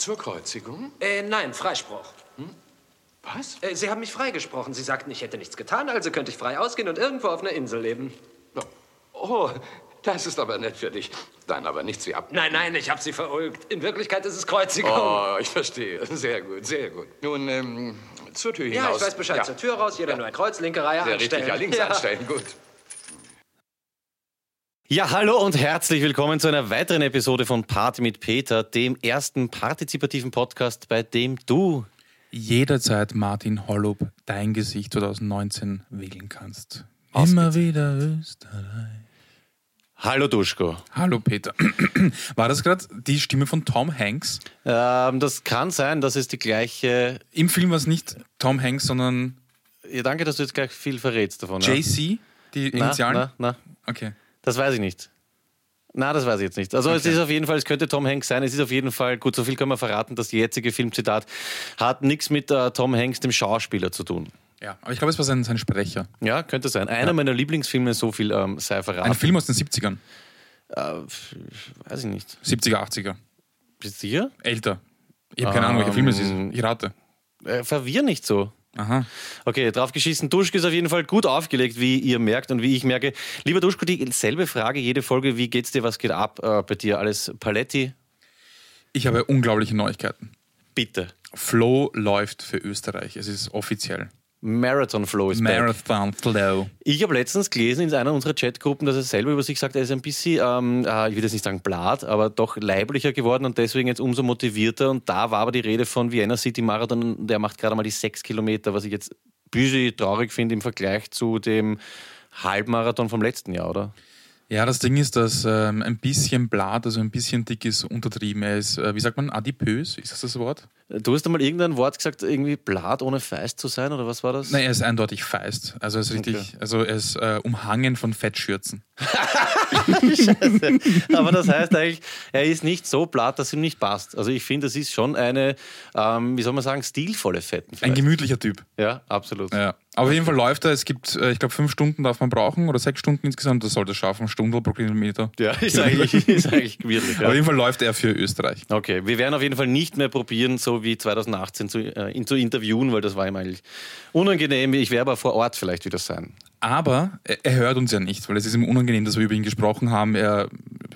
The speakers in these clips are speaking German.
Zur Kreuzigung? Äh, nein, Freispruch. Was? Äh, Sie haben mich freigesprochen. Sie sagten, ich hätte nichts getan, also könnte ich frei ausgehen und irgendwo auf einer Insel leben. Oh, das ist aber nett für dich. Dann aber nichts wie ab. Nein, nein, ich habe Sie verulgt. In Wirklichkeit ist es Kreuzigung. Oh, ich verstehe. Sehr gut, sehr gut. Nun, ähm, zur Tür ja, hinaus. ich weiß Bescheid. Ja. Zur Tür raus, jeder nur ein Kreuz, linke Reihe Sehr anstellen. richtig, ja, links Ja. anstellen, gut. Ja, hallo und herzlich willkommen zu einer weiteren Episode von Party mit Peter, dem ersten partizipativen Podcast, bei dem du jederzeit Martin Hollup dein Gesicht 2019 wählen kannst. Immer wieder Österreich. Hallo Duschko. Hallo Peter. War das gerade die Stimme von Tom Hanks? Ähm, das kann sein, dass es die gleiche. Im Film war es nicht Tom Hanks, sondern Ja, danke, dass du jetzt gleich viel verrätst davon. ja. JC, die Na, Initialen? na, na, Okay. Das weiß ich nicht. Na, das weiß ich jetzt nicht. Also es Okay. ist auf jeden Fall, es könnte Tom Hanks sein. Es ist auf jeden Fall, gut, so viel können wir verraten, das jetzige Filmzitat hat nichts mit äh, Tom Hanks, dem Schauspieler, zu tun. Ja, aber ich glaube, es war sein, sein Sprecher. Ja, könnte sein. Einer meiner Lieblingsfilme, so viel ähm, sei verraten. Ein Film aus den 70ern. Äh, weiß ich nicht. 70er, 80er. Bist du sicher? Älter. Ich habe keine Ahnung, welcher Film es ist. Ähm, Ich rate. Äh, verwirr nicht so. Aha. Okay, draufgeschissen. Duschko ist auf jeden Fall gut aufgelegt, wie ihr merkt und wie ich merke. Lieber Duschko, dieselbe Frage jede Folge. Wie geht's dir? Was geht ab äh, bei dir? Alles Paletti? Ich habe unglaubliche Neuigkeiten. Bitte. Flo läuft für Österreich. Es ist offiziell. Marathon Flow ist back. Marathon Flow. Ich habe letztens gelesen in einer unserer Chatgruppen, dass er selber über sich sagt, er ist ein bisschen, ähm, äh, ich will jetzt nicht sagen blatt, aber doch leiblicher geworden und deswegen jetzt umso motivierter. Und da war aber die Rede von Vienna City Marathon, der macht gerade mal die sechs Kilometer, was ich jetzt ein bisschen traurig finde im Vergleich zu dem Halbmarathon vom letzten Jahr, oder? Ja, das Ding ist, dass ähm, ein bisschen blatt, also ein bisschen dick ist untertrieben. Er ist, äh, wie sagt man, adipös? Ist das das Wort? Du hast einmal irgendein Wort gesagt, irgendwie blatt ohne feist zu sein, oder was war das? Nein, er ist eindeutig feist. Also er ist richtig, Okay. also er ist äh, umhangen von Fettschürzen. Aber das heißt eigentlich, er ist nicht so blatt, dass ihm nicht passt. Also ich finde, das ist schon eine, ähm, wie soll man sagen, stilvolle Fetten. Ein vielleicht. gemütlicher Typ. Ja, absolut. Ja. Aber auf jeden Fall läuft er. Es gibt, äh, ich glaube, fünf Stunden darf man brauchen oder sechs Stunden insgesamt. Das sollte es schaffen. Stunde pro Kilometer. Ja, ist eigentlich, ist eigentlich wirklich. Aber auf Ja. jeden Fall läuft er für Österreich. Okay, wir werden auf jeden Fall nicht mehr probieren, so wie 2018 zu, äh, ihn zu interviewen, weil das war ihm eigentlich unangenehm. Ich werde aber vor Ort vielleicht wieder sein. Aber er, hört uns ja nicht, weil es ist ihm unangenehm, dass wir über ihn gesprochen haben. Er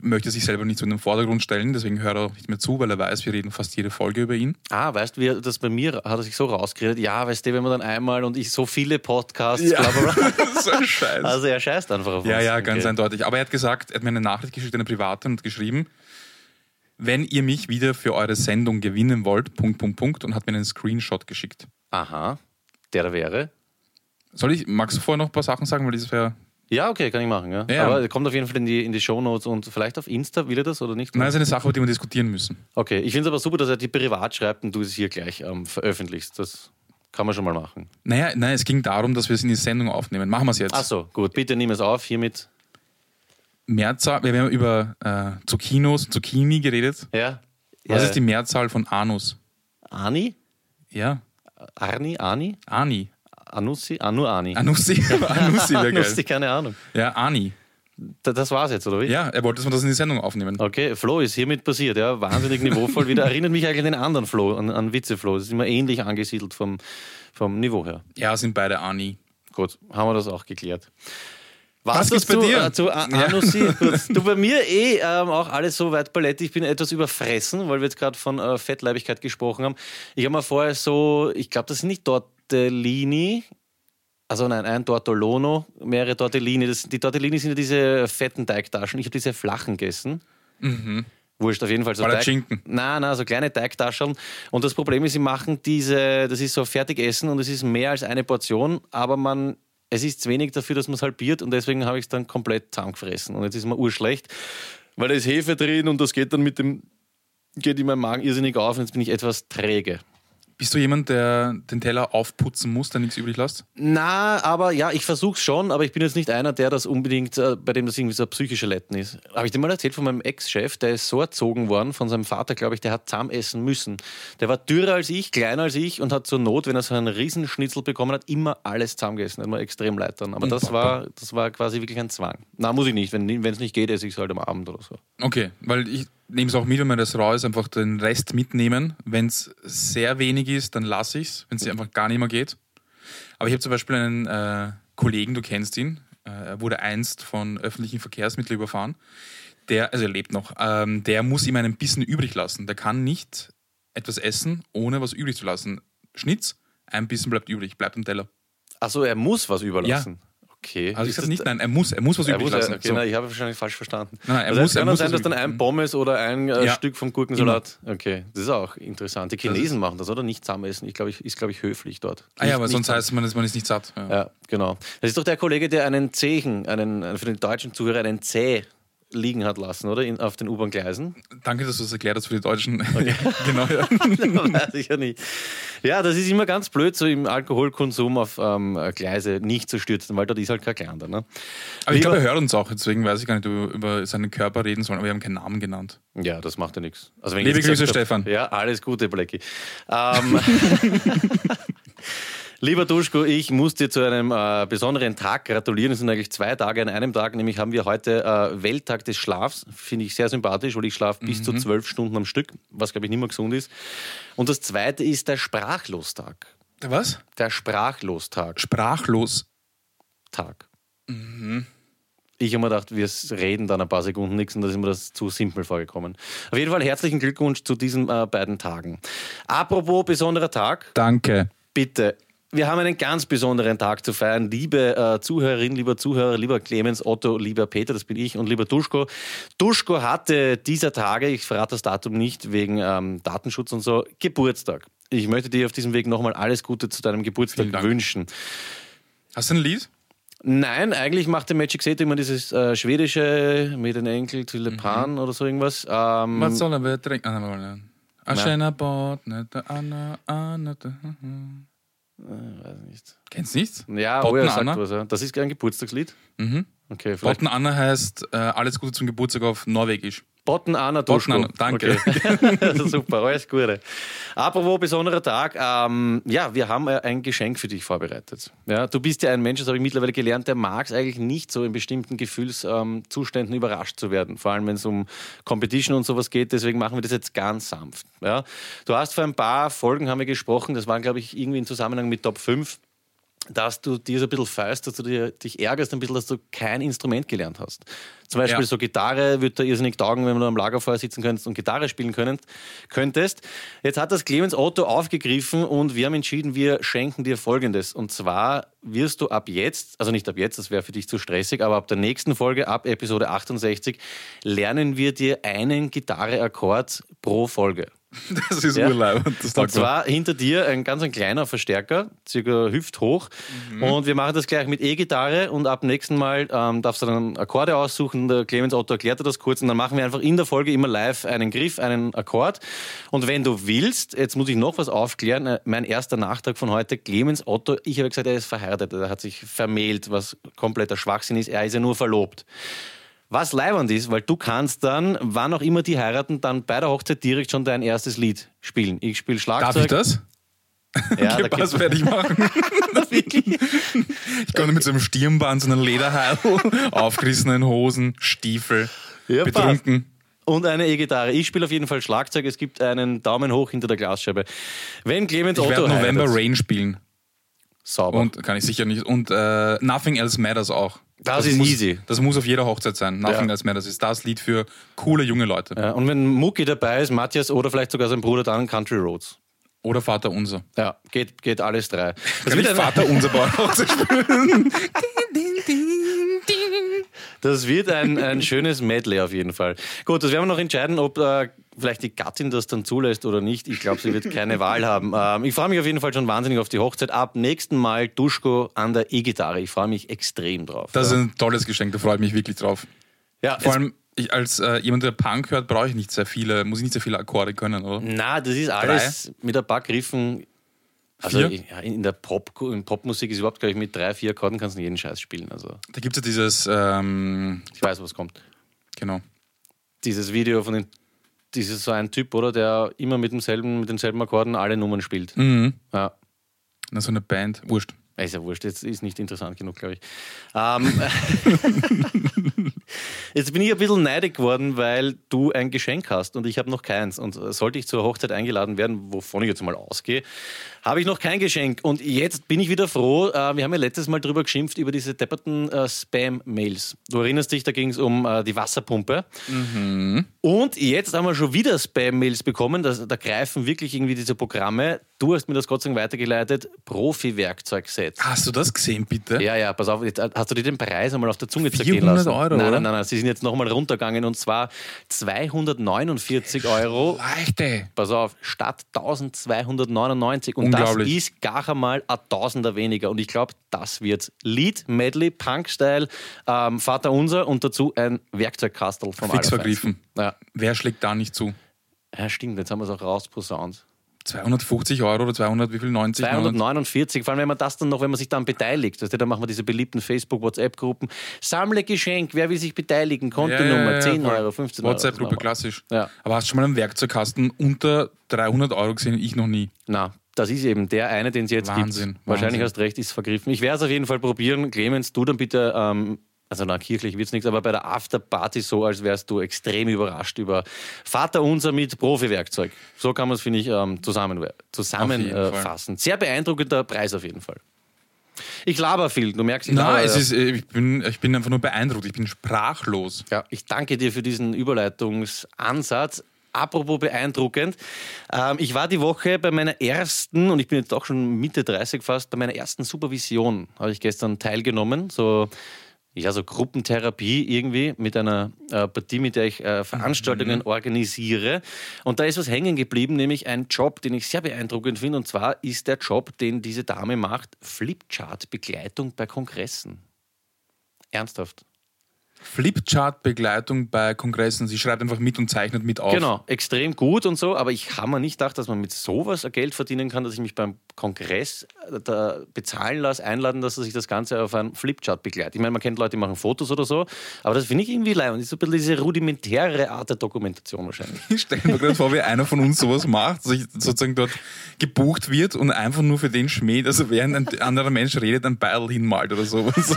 möchte sich selber nicht so in den Vordergrund stellen, deswegen hört er auch nicht mehr zu, weil er weiß, wir reden fast jede Folge über ihn. Ah, weißt du, wie das bei mir hat er sich so rausgeredet? Ja, weißt du, wenn man dann einmal und ich so viele Podcasts, bla bla bla. so ein Scheiß. Also er scheißt einfach auf Ja, uns. ja, ganz Okay. eindeutig. Aber er hat gesagt, er hat mir eine Nachricht geschickt, eine private, und geschrieben, wenn ihr mich wieder für eure Sendung gewinnen wollt, Punkt, Punkt, Punkt, und hat mir einen Screenshot geschickt. Aha, der wäre. Soll ich, magst du vorher noch ein paar Sachen sagen, weil das wäre, Ja, okay, kann ich machen. Ja. Ja. Aber er kommt auf jeden Fall in die, in die Shownotes und vielleicht auf Insta, will er das oder nicht? nein, das ist eine Sache, über die wir diskutieren müssen. Okay, ich finde es aber super, dass er die privat schreibt und du es hier gleich ähm, veröffentlichst. Das kann man schon mal machen. Naja, nein, es ging darum, dass wir es in die Sendung aufnehmen. Machen wir es jetzt. Ach so, gut. Bitte nimm es auf hiermit. Mehrzahl, wir haben über äh, Zucchinos und Zucchini geredet. Ja. Was ja. ist die Mehrzahl von Anus? Ani? Ja, Arni? Ani? Ani. Anussi? Nur Ani. Anussi, Anussi wäre Anussi, geil. keine Ahnung. Ja, Ani. Da- Das war's jetzt, oder wie? Ja, er wollte, dass wir das in die Sendung aufnehmen. Okay, Flo ist hiermit passiert, ja. Wahnsinnig niveauvoll wieder. Erinnert mich eigentlich an den anderen Flo, an, an Witze-Flo. Das ist immer ähnlich angesiedelt vom, vom Niveau her. Ja, sind beide Ani. Gut, haben wir das auch geklärt. Was gibt's bei zu, dir? Äh, zu A- Anussi? Gut. Du, bei mir eh ähm, auch alles so weit Palette. Ich bin etwas überfressen, weil wir jetzt gerade von äh, Fettleibigkeit gesprochen haben. Ich habe mal vorher so, ich glaube, das sind nicht Tortellini, also nein, ein Tortolono, mehrere Tortellini. Das, die Tortellini sind ja diese fetten Teigtaschen. Ich habe diese flachen gegessen. Wurscht, auf jeden Fall so Palatschinken. Nein, nein, so kleine Teigtaschen. Und das Problem ist, sie machen diese, das ist so Fertigessen und es ist mehr als eine Portion, aber man, es ist zu wenig dafür, dass man es halbiert und deswegen habe ich es dann komplett zusammengefressen. Und jetzt ist mir urschlecht, weil da ist Hefe drin und das geht dann mit dem, geht in meinem Magen irrsinnig auf und jetzt bin ich etwas träge. Bist du jemand, der den Teller aufputzen muss, der nichts übrig lässt? Na, aber ja, ich versuche schon, aber ich bin jetzt nicht einer, der das unbedingt, äh, bei dem das irgendwie so ein psychischer Letten ist. Habe ich dir mal erzählt von meinem Ex-Chef, der ist so erzogen worden von seinem Vater, glaube ich, der hat zahm essen müssen. Der war dürrer als ich, kleiner als ich und hat zur Not, wenn er so einen Riesenschnitzel bekommen hat, immer alles zahm gegessen. Hat mir extrem leid dann. Aber das war, das war quasi wirklich ein Zwang. Na, muss ich nicht. Wenn es nicht geht, esse ich es halt am Abend oder so. Okay, weil ich, nehme es auch mit, wenn mir das raw ist, einfach den Rest mitnehmen. Wenn es sehr wenig ist, dann lasse ich es, wenn es einfach gar nicht mehr geht. Aber ich habe zum Beispiel einen äh, Kollegen, du kennst ihn, äh, er wurde einst von öffentlichen Verkehrsmitteln überfahren. Der, also er lebt noch, ähm, der muss ihm einen Bissen übrig lassen. Der kann nicht etwas essen, ohne was übrig zu lassen. Schnitz, ein Bissen bleibt übrig, bleibt am Teller. Achso, er muss was überlassen. Okay. Also ich sage nicht, nein, er muss, er muss was Er übrig muss, lassen. okay, So. nein, ich habe wahrscheinlich falsch verstanden. Nein, nein, er also muss- es kann er muss sein, dass dann ein Pommes oder ein äh, Ja. Stück vom Gurkensalat. Okay, das ist auch interessant. Die Chinesen machen das, oder? Nicht zusammenessen. Ich glaube, ich, ist, glaube ich, höflich dort. Ah ja, Nicht- aber nicht sonst heißt man, man ist nicht satt. Ja. Ja, genau. Das ist doch der Kollege, der einen Zechen, einen, für den deutschen Zuhörer einen Zeh liegen hat lassen, oder? In, auf den U-Bahn-Gleisen. Danke, dass du das erklärt hast für die Deutschen. genau, ja. Weiß ich ja nicht. Ja, das ist immer ganz blöd, so im Alkoholkonsum auf ähm, Gleise nicht zu stürzen, weil dort ist halt kein Kleiner. Ne? Aber ich glaube, er hört uns auch, deswegen weiß ich gar nicht, ob wir über seinen Körper reden sollen, aber wir haben keinen Namen genannt. Ja, das macht ja nichts. Also Liebe Grüße, hab- Stefan. Ja, alles Gute, Blackie. Ähm, Lieber Duschko, ich muss dir zu einem äh, besonderen Tag gratulieren. Es sind eigentlich zwei Tage an einem Tag, nämlich haben wir heute äh, Welttag des Schlafs. Finde ich sehr sympathisch, weil ich schlafe bis zu zwölf Stunden am Stück, was glaube ich nicht mehr gesund ist. Und das zweite ist der Sprachlostag. Der was? Der Sprachlostag. Sprachlos. Tag. Ich habe mir gedacht, wir reden dann ein paar Sekunden nichts und da ist mir das zu simpel vorgekommen. Auf jeden Fall herzlichen Glückwunsch zu diesen äh, beiden Tagen. Apropos besonderer Tag, Danke. bitte. Wir haben einen ganz besonderen Tag zu feiern. Liebe äh, Zuhörerin, lieber Zuhörer, lieber Clemens, Otto, lieber Peter, das bin ich, und lieber Duschko. Duschko hatte dieser Tage, ich verrate das Datum nicht wegen ähm, Datenschutz und so, Geburtstag. Ich möchte dir auf diesem Weg nochmal alles Gute zu deinem Geburtstag wünschen. Hast du ein Lied? Nein, eigentlich macht der Magic Set immer dieses äh, schwedische mit den Enkel Tulipan oder so irgendwas. Ähm, Was soll er trinken? Ah. A schöner Bord, nicht der Anna, Anna, der- weiß nicht. Kennst du nicht? Ja, Botten oh ja, sagt was. Ja. Das ist ein Geburtstagslied. Mhm. Okay. Botten Anna heißt äh, alles Gute zum Geburtstag auf Norwegisch. Botten Anna Duschko. Danke. Okay. Super, alles Gute. Apropos besonderer Tag, ähm, ja, wir haben ein Geschenk für dich vorbereitet. Ja, du bist ja ein Mensch, das habe ich mittlerweile gelernt, der mag es eigentlich nicht so in bestimmten Gefühlszuständen ähm, überrascht zu werden. Vor allem, wenn es um Competition und sowas geht. Deswegen machen wir das jetzt ganz sanft. Ja. Du hast vor ein paar Folgen haben wir gesprochen, das waren, glaube ich, irgendwie im Zusammenhang mit Top 5 dass du dir so ein bisschen feist, dass du dir, dich ärgerst ein bisschen, dass du kein Instrument gelernt hast. Zum Beispiel Ja. so Gitarre würde da irrsinnig taugen, wenn du am Lagerfeuer sitzen könntest und Gitarre spielen können, könntest. Jetzt hat das Clemens Otto aufgegriffen und wir haben entschieden, wir schenken dir Folgendes. Und zwar wirst du ab jetzt, also nicht ab jetzt, das wäre für dich zu stressig, aber ab der nächsten Folge, ab Episode 68, lernen wir dir einen Gitarreakkord pro Folge. Das ist Ja. urlaub. Das Und zwar hinter dir ein ganz ein kleiner Verstärker, circa hüfthoch. Mhm. Und wir machen das gleich mit E-Gitarre und ab nächsten Mal ähm, darfst du dann Akkorde aussuchen. Der Clemens Otto erklärt dir das kurz und dann machen wir einfach in der Folge immer live einen Griff, einen Akkord. Und wenn du willst, jetzt muss ich noch was aufklären, äh, mein erster Nachtrag von heute, Clemens Otto, ich habe gesagt, er ist verheiratet, er hat sich vermählt, was kompletter Schwachsinn ist, er ist ja nur verlobt. Was leibend ist, weil du kannst dann, wann auch immer die heiraten, dann bei der Hochzeit direkt schon dein erstes Lied spielen. Ich spiele Darf Schlagzeug. ich das? Ja, okay, was werde ich machen? ich komme mit so einem Stirnband, so einem Lederheil, aufgerissenen Hosen, Stiefel, Ja, betrunken. und eine E-Gitarre. Ich spiele auf jeden Fall Schlagzeug. Es gibt einen Daumen hoch hinter der Glasscheibe. Wenn Clemens Ich Otto werde November heiratet, Rain spielen. sauber. Und kann ich sicher nicht. Und äh, Nothing Else Matters auch. Das ist muss, easy. Das muss auf jeder Hochzeit sein. Nothing Ja. Else Matters ist das Lied für coole junge Leute. ja, und wenn Mucki dabei ist, Matthias oder vielleicht sogar sein Bruder, dann Country Roads. Oder Vater Unser. Ja, geht, geht alles drei. Das Kann ich ein- Vater Unser Hochzeit spielen? Das wird ein, ein schönes Medley auf jeden Fall. Gut, das werden wir noch entscheiden, ob äh, vielleicht die Gattin das dann zulässt oder nicht. Ich glaube, sie wird keine Wahl haben. Ähm, ich freue mich auf jeden Fall schon wahnsinnig auf die Hochzeit. Ab nächsten Mal Duschko an der E-Gitarre. Ich freue mich extrem drauf. Das ist ja. ein tolles Geschenk, da freue ich mich wirklich drauf. ja, Vor allem, ich, als äh, jemand, der Punk hört, brauche ich nicht sehr viele, muss ich nicht sehr viele Akkorde können, oder? Na, das ist alles mit ein paar Griffen. Also ja, in der Pop, in Popmusik ist überhaupt, glaube ich, mit drei, vier Akkorden kannst du jeden Scheiß spielen. Also Da gibt es ja dieses, ähm, ich weiß, was kommt. genau. Dieses Video von den, dieses so ein Typ, oder, der immer mit demselben, mit denselben Akkorden alle Nummern spielt. Mhm. Ja. Na, so eine Band, wurscht. Ist ja wurscht, jetzt ist nicht interessant genug, glaube ich. Ähm, jetzt bin ich ein bisschen neidig geworden, weil du ein Geschenk hast und ich habe noch keins. Und sollte ich zur Hochzeit eingeladen werden, wovon ich jetzt mal ausgehe, habe ich noch kein Geschenk. Und jetzt bin ich wieder froh. Äh, wir haben ja letztes Mal drüber geschimpft, über diese depperten äh, Spam-Mails. Du erinnerst dich, da ging es um äh, die Wasserpumpe. Mhm. Und jetzt haben wir schon wieder Spam-Mails bekommen. Da, da greifen wirklich irgendwie diese Programme. Du hast mir das Gott sei Dank weitergeleitet. Profi-Werkzeugset. Hast du das gesehen, bitte? Ja, ja, pass auf. Jetzt, hast du dir den Preis einmal auf der Zunge zergehen lassen? Euro, nein, nein, nein, nein. Sie sind jetzt nochmal runtergegangen und zwar 249 Euro. Leichte. Pass auf, statt 1299. Und das ist gar einmal ein Tausender weniger. Und ich glaube, das wird Lied, Medley, Punk-Style, ähm, Vater Unser und dazu ein Werkzeugkastel vom Fix vergriffen. Ja. Wer schlägt da nicht zu? ja, stimmt, jetzt haben wir es auch rausposaunt. 250 Euro oder 200, wie viel? 90? 249, vor allem wenn man das dann noch, wenn man sich dann beteiligt, weißt du, dann machen wir diese beliebten Facebook, WhatsApp-Gruppen. Sammle Geschenk, wer will sich beteiligen? Kontonummer, Ja, ja, ja, 10 voll. Euro, 15 Euro. WhatsApp-Gruppe, klassisch. Ja. Aber hast du schon mal einen Werkzeugkasten unter 300 Euro gesehen? Ich noch nie. Na, das ist eben der eine, den es jetzt Wahnsinn, gibt. Wahrscheinlich Wahnsinn. hast recht, ist vergriffen. Ich werde es auf jeden Fall probieren. Clemens, du dann bitte, ähm, also na, kirchlich wird es nichts, aber bei der Afterparty so, als wärst du extrem überrascht über Vater Unser mit Profi-Werkzeug. So kann man es, finde ich, ähm, zusammen, zusammenfassen. Sehr beeindruckender Preis auf jeden Fall. Ich laber viel, du merkst, ich Nein, laber, es ja. ist, äh, ich, bin, ich bin einfach nur beeindruckt. Ich bin sprachlos. Ja, ich danke dir für diesen Überleitungsansatz. Apropos beeindruckend. Ähm, ich war die Woche bei meiner ersten, und ich bin jetzt auch schon Mitte 30 fast, bei meiner ersten Supervision habe ich gestern teilgenommen. So, ja, so Gruppentherapie irgendwie mit einer äh, Partie, mit der ich äh, Veranstaltungen organisiere. Und da ist was hängen geblieben, nämlich ein Job, den ich sehr beeindruckend finde. Und zwar ist der Job, den diese Dame macht, Flipchart-Begleitung bei Kongressen. Ernsthaft. Flipchart-Begleitung bei Kongressen. Sie schreibt einfach mit und zeichnet mit auf. Genau, extrem gut und so, aber ich habe mir nicht gedacht, dass man mit sowas Geld verdienen kann, dass ich mich beim Kongress äh, da bezahlen lasse, einladen, dass er sich das Ganze auf einen Flipchart begleitet. Ich meine, man kennt Leute, die machen Fotos oder so, aber das finde ich irgendwie leid. Und das ist so ein bisschen diese rudimentäre Art der Dokumentation wahrscheinlich. Ich stelle mir gerade vor, wie einer von uns sowas macht, sich sozusagen dort gebucht wird und einfach nur für den Schmäh, also während ein anderer Mensch redet, ein Beil hinmalt oder sowas.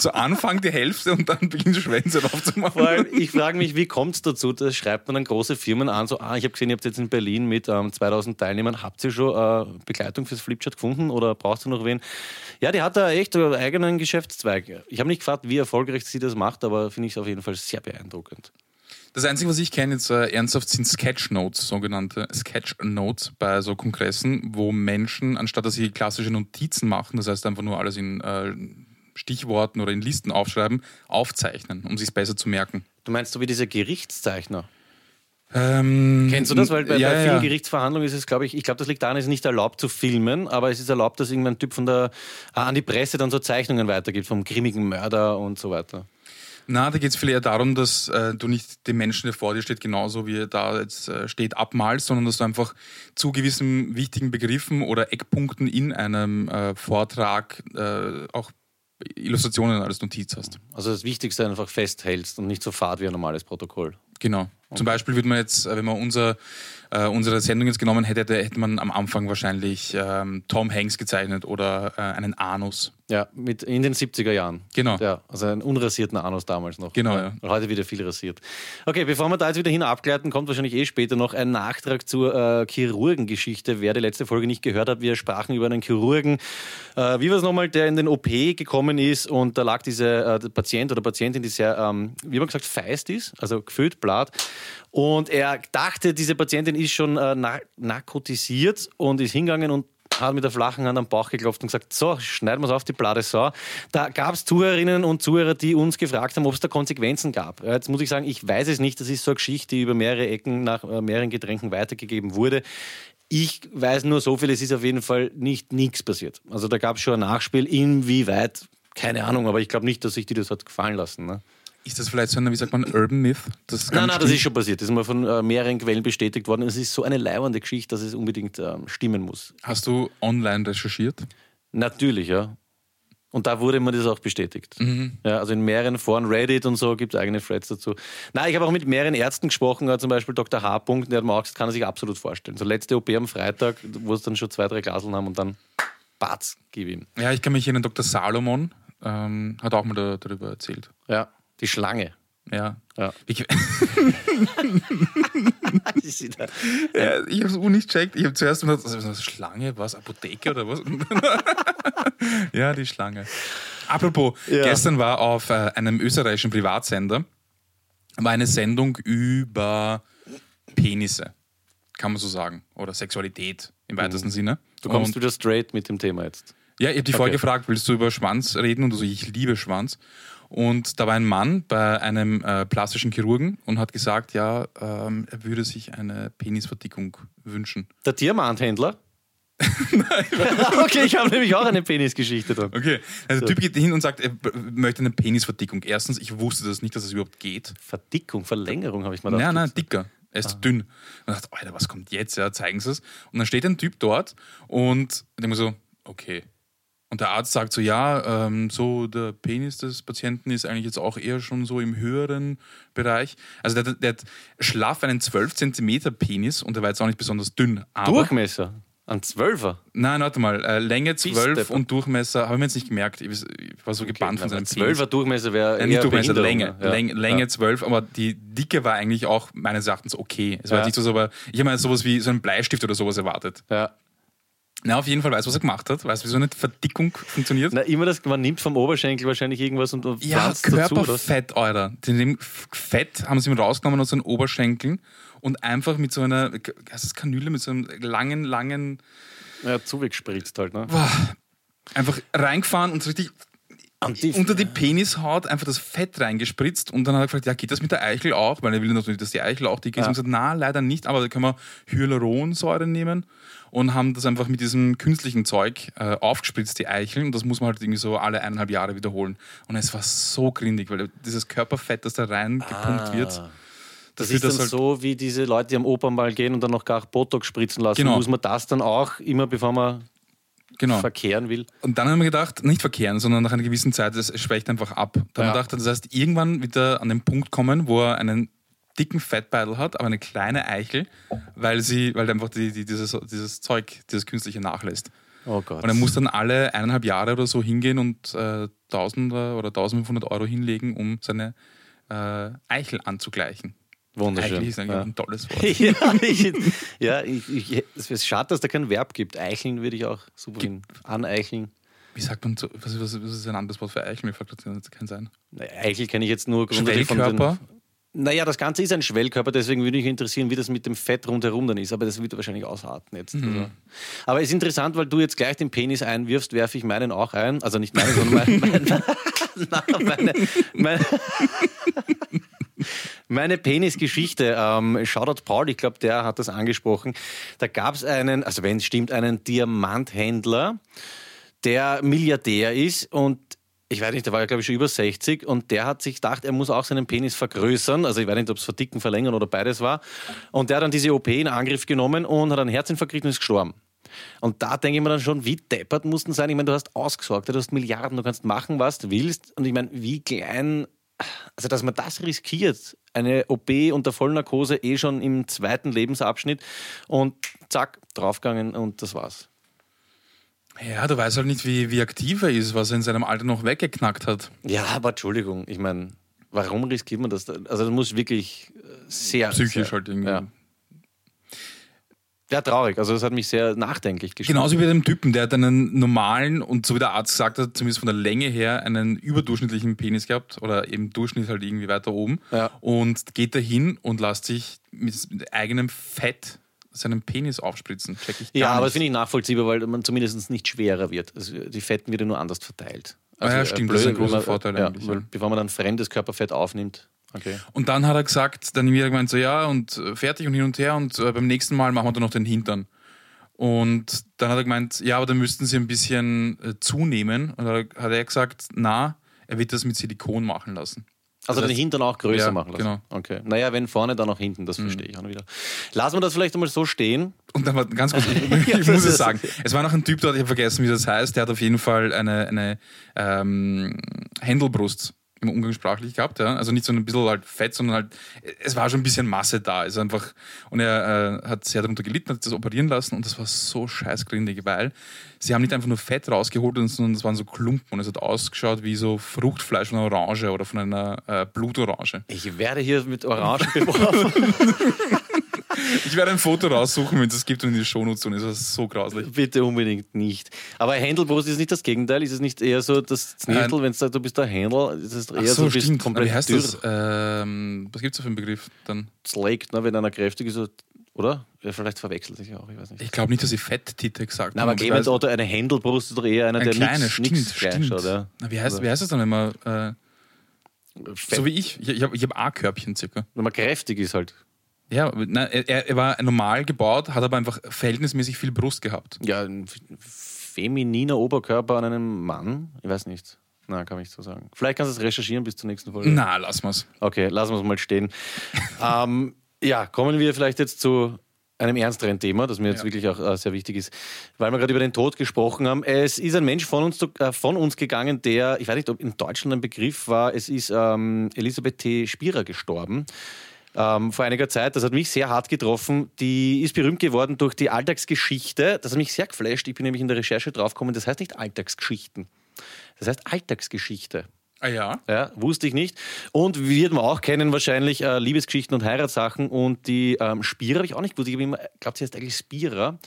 So, Anfang die Hälfte und dann beginnt Schwänze Vor aufzumachen. allem, ich frage mich, wie kommt es dazu? Das schreibt man dann große Firmen an, so, ah, ich habe gesehen, ihr habt jetzt in Berlin mit ähm, 2000 Teilnehmern, habt ihr schon äh, Begleitung fürs Flipchart gefunden oder brauchst du noch wen? Ja, die hat da echt einen eigenen Geschäftszweig. Ich habe nicht gefragt, wie erfolgreich sie das macht, aber finde ich es auf jeden Fall sehr beeindruckend. Das Einzige, was ich kenne jetzt äh, ernsthaft, sind Sketchnotes, sogenannte Sketchnotes bei so Kongressen, wo Menschen, anstatt dass sie klassische Notizen machen, das heißt einfach nur alles in äh, Stichworten oder in Listen aufschreiben, aufzeichnen, um sich besser zu merken. Du meinst so wie dieser Gerichtszeichner? Ähm, Kennst du das? Weil bei, ja, bei vielen ja. Gerichtsverhandlungen ist es, glaube ich, ich glaube, das liegt daran, es ist nicht erlaubt zu filmen, aber es ist erlaubt, dass irgendein Typ von der ah, an die Presse dann so Zeichnungen weitergibt vom grimmigen Mörder und so weiter. Na, da geht es viel eher darum, dass äh, du nicht den Menschen, der vor dir steht, genauso wie er da jetzt äh, steht, abmalst, sondern dass du einfach zu gewissen wichtigen Begriffen oder Eckpunkten in einem äh, Vortrag äh, auch Illustrationen als Notiz hast. Also das Wichtigste einfach festhältst und nicht so fad wie ein normales Protokoll. Genau. Zum Beispiel würde man jetzt, äh, wenn man unser, äh, unsere Sendung jetzt genommen hätte, hätte, man am Anfang wahrscheinlich ähm, Tom Hanks gezeichnet oder äh, einen Anus. Ja, mit in den 70er Jahren. Genau. Ja, also einen unrasierten Anus damals noch. Genau, ja. Weil Heute wieder viel rasiert. Okay, bevor wir da jetzt wieder hin abgleiten, kommt wahrscheinlich eh später noch ein Nachtrag zur äh, Chirurgengeschichte. Wer die letzte Folge nicht gehört hat, wir sprachen über einen Chirurgen. Äh, wie war es nochmal, der in den OP gekommen ist und da lag diese äh, Patient oder Patientin, die sehr, ähm, wie wir gesagt, feist ist, also gefüllt, blatt. Und er dachte, diese Patientin ist schon äh, nar narkotisiert und ist hingegangen und hat mit der flachen Hand am Bauch geklopft und gesagt, so, schneiden wir es auf die Platte Sau. Da gab es Zuhörerinnen und Zuhörer, die uns gefragt haben, ob es da Konsequenzen gab. Jetzt muss ich sagen, ich weiß es nicht. Das ist so eine Geschichte, die über mehrere Ecken nach äh, mehreren Getränken weitergegeben wurde. Ich weiß nur so viel, es ist auf jeden Fall nicht nichts passiert. Also da gab es schon ein Nachspiel, inwieweit, keine Ahnung, aber ich glaube nicht, dass sich die das hat gefallen lassen. Ne? Ist das vielleicht so ein, wie sagt man, Urban Myth? Das Nein, nein, das ist schon passiert. Das ist mal von äh, mehreren Quellen bestätigt worden. Es ist so eine leiwande Geschichte, dass es unbedingt ähm, stimmen muss. Hast du online recherchiert? Natürlich, ja. Und da wurde mir das auch bestätigt. Ja, also in mehreren Foren, Reddit und so, gibt es eigene Threads dazu. Nein, ich habe auch mit mehreren Ärzten gesprochen, äh, zum Beispiel Dr. H. der hat mir auch gesagt, kann er sich absolut vorstellen. So letzte OP am Freitag, wo es dann schon zwei, drei Glaseln haben und dann Batz, gib ihm. Ja, ich kann mich erinnern, Dr. Salomon ähm, hat auch mal da, darüber erzählt. Ja, die Schlange. Ja. Ja. Ich, da- ja, ich habe es nicht checkt. Ich habe zuerst gedacht, also, Schlange, was? Apotheke oder was? ja, die Schlange. Apropos, Ja. gestern war auf äh, einem österreichischen Privatsender war eine Sendung über Penisse, kann man so sagen. Oder Sexualität im weitesten Sinne. Mhm. Du kommst Und- wieder straight mit dem Thema jetzt. Ja, ich habe dich vorher Okay. gefragt, willst du über Schwanz reden? Und du so, ich liebe Schwanz. Und da war ein Mann bei einem äh, plastischen Chirurgen und hat gesagt, ja, ähm, er würde sich eine Penisverdickung wünschen. Der Diamanthändler? okay, ich habe nämlich auch eine Penisgeschichte dann. Okay, also der Typ geht hin und sagt, er möchte eine Penisverdickung. Erstens, ich wusste das nicht, dass es überhaupt geht. Verdickung, Verlängerung habe ich mal gedacht. Nein, nein, dicker. Er ist dünn. Und dachte, Alter, was kommt jetzt? Ja, zeigen Sie es. Und dann steht ein Typ dort und ich denke mir so, okay. Und der Arzt sagt so, ja, ähm, so der Penis des Patienten ist eigentlich jetzt auch eher schon so im höheren Bereich. Also der, der hat schlaff einen 12 Zentimeter Penis und der war jetzt auch nicht besonders dünn. Durchmesser. Ein Zwölfer. Nein, warte mal, äh, Länge 12 Depp. und Durchmesser, habe ich mir jetzt nicht gemerkt. Ich, war so gebannt von seinem Zwölfer Durchmesser wäre ja, nicht Durchmesser, Länge. Ja. Länge, Länge Ja. 12, aber die Dicke war eigentlich auch meines Erachtens okay. Es war Ja. nicht so, aber ich habe mir sowas wie so einen Bleistift oder sowas erwartet. Ja. Na, auf jeden Fall weiß, was er gemacht hat. Weiß, wie so eine Verdickung funktioniert. Na, immer das, man nimmt vom Oberschenkel wahrscheinlich irgendwas und und ja, dazu, oder? Körperfett, Alter. Den Fett haben sie ihm rausgenommen aus den Oberschenkeln und einfach mit so einer, heißt das Kanüle, mit so einem langen, langen, Ja, zugespritzt halt, ne? einfach reingefahren und so richtig die- unter die Penishaut einfach das Fett reingespritzt und dann hat er gefragt, ja, geht das mit der Eichel auch? Weil er will natürlich, dass die Eichel auch dick ist. Ja. Und gesagt, na, leider nicht, aber da können wir Hyaluronsäure nehmen und haben das einfach mit diesem künstlichen Zeug äh, aufgespritzt, die Eicheln. Und das muss man halt irgendwie so alle eineinhalb Jahre wiederholen. Und es war so grindig, weil dieses Körperfett, das da reingepumpt wird, Ah. Das führt ist dann das halt- so wie diese Leute, die am Opernball gehen und dann noch gar Botox spritzen lassen. Genau. Muss man das dann auch immer, bevor man genau. verkehren will? Und dann haben wir gedacht, nicht verkehren, sondern nach einer gewissen Zeit, es schwächt einfach ab. Dann Ja. haben wir gedacht, das heißt, irgendwann wird er an den Punkt kommen, wo er einen dicken Fettbeutel hat, aber eine kleine Eichel, weil sie, weil einfach die, die, dieses, dieses Zeug, dieses Künstliche nachlässt. Oh Gott. Und er muss dann alle eineinhalb Jahre oder so hingehen und äh, Tausender oder 1500 Euro hinlegen, um seine äh, Eichel anzugleichen. Wunderschön. Eichel ist eigentlich ja. ein tolles Wort. ja, ich, ja ich, ich, es ist schade, dass da kein Verb gibt. Eicheln würde ich auch super finden. Aneicheln. Wie sagt man, so, was, was, was ist ein anderes Wort für Eichel? Mir fällt das kein sein. Eichel kenne ich jetzt nur grundsätzlich von den? Naja, das Ganze ist ein Schwellkörper, deswegen würde mich interessieren, wie das mit dem Fett rundherum dann ist. Aber das wird wahrscheinlich ausarten jetzt. Mhm. Also. Aber es ist interessant, weil du jetzt gleich den Penis einwirfst, werfe ich meinen auch ein. Also nicht meinen, sondern mein, mein, Na, meine, meine, meine Penisgeschichte. Ähm, Shoutout Paul, ich glaube, der hat das angesprochen. Da gab es einen, also wenn es stimmt, einen Diamanthändler, der Milliardär ist und ich weiß nicht, der war ja glaube ich schon über 60 und der hat sich gedacht, er muss auch seinen Penis vergrößern. Also ich weiß nicht, ob es verdicken, verlängern oder beides war. Und der hat dann diese OP in Angriff genommen und hat einen Herzinfarkt gekriegt und ist gestorben. Und da denke ich mir dann schon, wie deppert mussten sein. Ich meine, du hast ausgesorgt, du hast Milliarden, du kannst machen, was du willst. Und ich meine, wie klein, also dass man das riskiert, eine OP unter Vollnarkose eh schon im zweiten Lebensabschnitt und zack, draufgegangen und das war's. Ja, du weißt halt nicht, wie, wie aktiv er ist, was er in seinem Alter noch weggeknackt hat. Ja, aber Entschuldigung, ich meine, warum riskiert man das? da? Also das muss wirklich äh, sehr... Psychisch sehr, halt irgendwie. Ja. ja, traurig. Also das hat mich sehr nachdenklich gestimmt. Genauso wie bei dem Typen, der hat einen normalen und so wie der Arzt gesagt hat, zumindest von der Länge her, einen überdurchschnittlichen Penis gehabt oder eben Durchschnitt halt irgendwie weiter oben Ja. und geht dahin und lässt sich mit eigenem Fett seinen Penis aufspritzen. Check ich Ja, aber das finde ich nachvollziehbar, weil man zumindest nicht schwerer wird. Also die Fetten werden nur anders verteilt. Also, Ah ja, äh, stimmt, das ist ein großer man- Vorteil ja, eigentlich, weil. Bevor man dann fremdes Körperfett aufnimmt. Okay. Und dann hat er gesagt, dann wieder gemeint, so ja, und äh, fertig und hin und her und äh, beim nächsten Mal machen wir dann noch den Hintern. Und dann hat er gemeint, ja, aber dann müssten sie ein bisschen äh, zunehmen. Und dann hat er gesagt, na, er wird das mit Silikon machen lassen. Also Das den Hintern auch größer Ja, machen lassen. genau. Okay. Naja, wenn vorne, dann auch hinten, das verstehe ich auch wieder. Lassen wir das vielleicht einmal so stehen. Und dann war ganz kurz, ich, ich muss es sagen, es war noch ein Typ dort, ich habe vergessen, wie das heißt, der hat auf jeden Fall eine, eine ähm, Händelbrust immer umgangssprachlich gehabt, ja. Also nicht so ein bisschen halt fett, sondern halt, es war schon ein bisschen Masse da. Ist einfach, und er äh, hat sehr darunter gelitten, hat das operieren lassen und das war so scheißgrindig, weil sie haben nicht einfach nur Fett rausgeholt, sondern es waren so Klumpen und es hat ausgeschaut wie so Fruchtfleisch von einer Orange oder von einer äh, Blutorange. Ich werde hier mit Orangen beworfen. Ich werde ein Foto raussuchen, wenn es es gibt und in die Shownotes tun. Das ist so grauslich. Bitte unbedingt nicht. Aber Händelbrust ist nicht das Gegenteil. Ist es nicht eher so, dass Knirtel, wenn du sagst, du bist der Händel, ist es eher so, so, du bist stimmt. Aber komplett wie heißt dürr. das? Ähm, was gibt es da für einen Begriff dann? Slaked, ne, wenn einer kräftig ist, oder? Vielleicht verwechselt sich auch, ich weiß nicht. Ich glaube nicht, dass ich Fetttitte gesagt Na, aber habe. Clemens Otto, eine Händelbrust ist doch eher einer, ein der kleiner, nichts stimmt, nix stimmt. schaut. Ja. Na, wie, heißt, Also- wie heißt das dann, wenn man, äh, so wie ich, ich, ich habe hab A-Körbchen circa. wenn man kräftig ist halt. Ja, na, er, er war normal gebaut, hat aber einfach verhältnismäßig viel Brust gehabt. Ja, ein femininer Oberkörper an einem Mann? Ich weiß nicht. Na, kann ich nicht so sagen. Vielleicht kannst du es recherchieren bis zur nächsten Folge. Na, lass mal's. Okay, lassen wir es mal stehen. ähm, ja, kommen wir vielleicht jetzt zu einem ernsteren Thema, das mir jetzt Ja. wirklich auch äh, sehr wichtig ist, weil wir gerade über den Tod gesprochen haben. Es ist ein Mensch von uns, zu- äh, von uns gegangen, der, ich weiß nicht, ob in Deutschland ein Begriff war, es ist ähm, Elisabeth T. Spierer gestorben. Ähm, vor einiger Zeit, das hat mich sehr hart getroffen. Die ist berühmt geworden durch die Alltagsgeschichte. Das hat mich sehr geflasht. Ich bin nämlich in der Recherche draufgekommen, das heißt nicht Alltagsgeschichten. Das heißt Alltagsgeschichte. Ah ja? Ja, wusste ich nicht. Und wird man auch kennen wahrscheinlich äh, Liebesgeschichten und Heiratssachen. Und die ähm, Spira habe ich auch nicht gewusst. Ich glaube, sie heißt eigentlich Spira.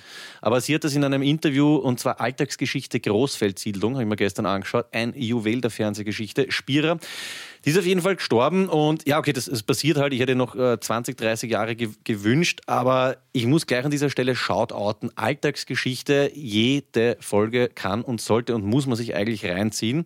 Aber sie hat das in einem Interview, und zwar Alltagsgeschichte Großfeldsiedlung, habe ich mir gestern angeschaut. Ein Juwel der Fernsehgeschichte. Spira. Die ist auf jeden Fall gestorben. Und ja, okay, das, das passiert halt. Ich hätte noch äh, 20, 30 Jahre ge gewünscht. Aber ich muss gleich an dieser Stelle shoutouten. Alltagsgeschichte, jede Folge kann und sollte und muss man sich eigentlich reinziehen.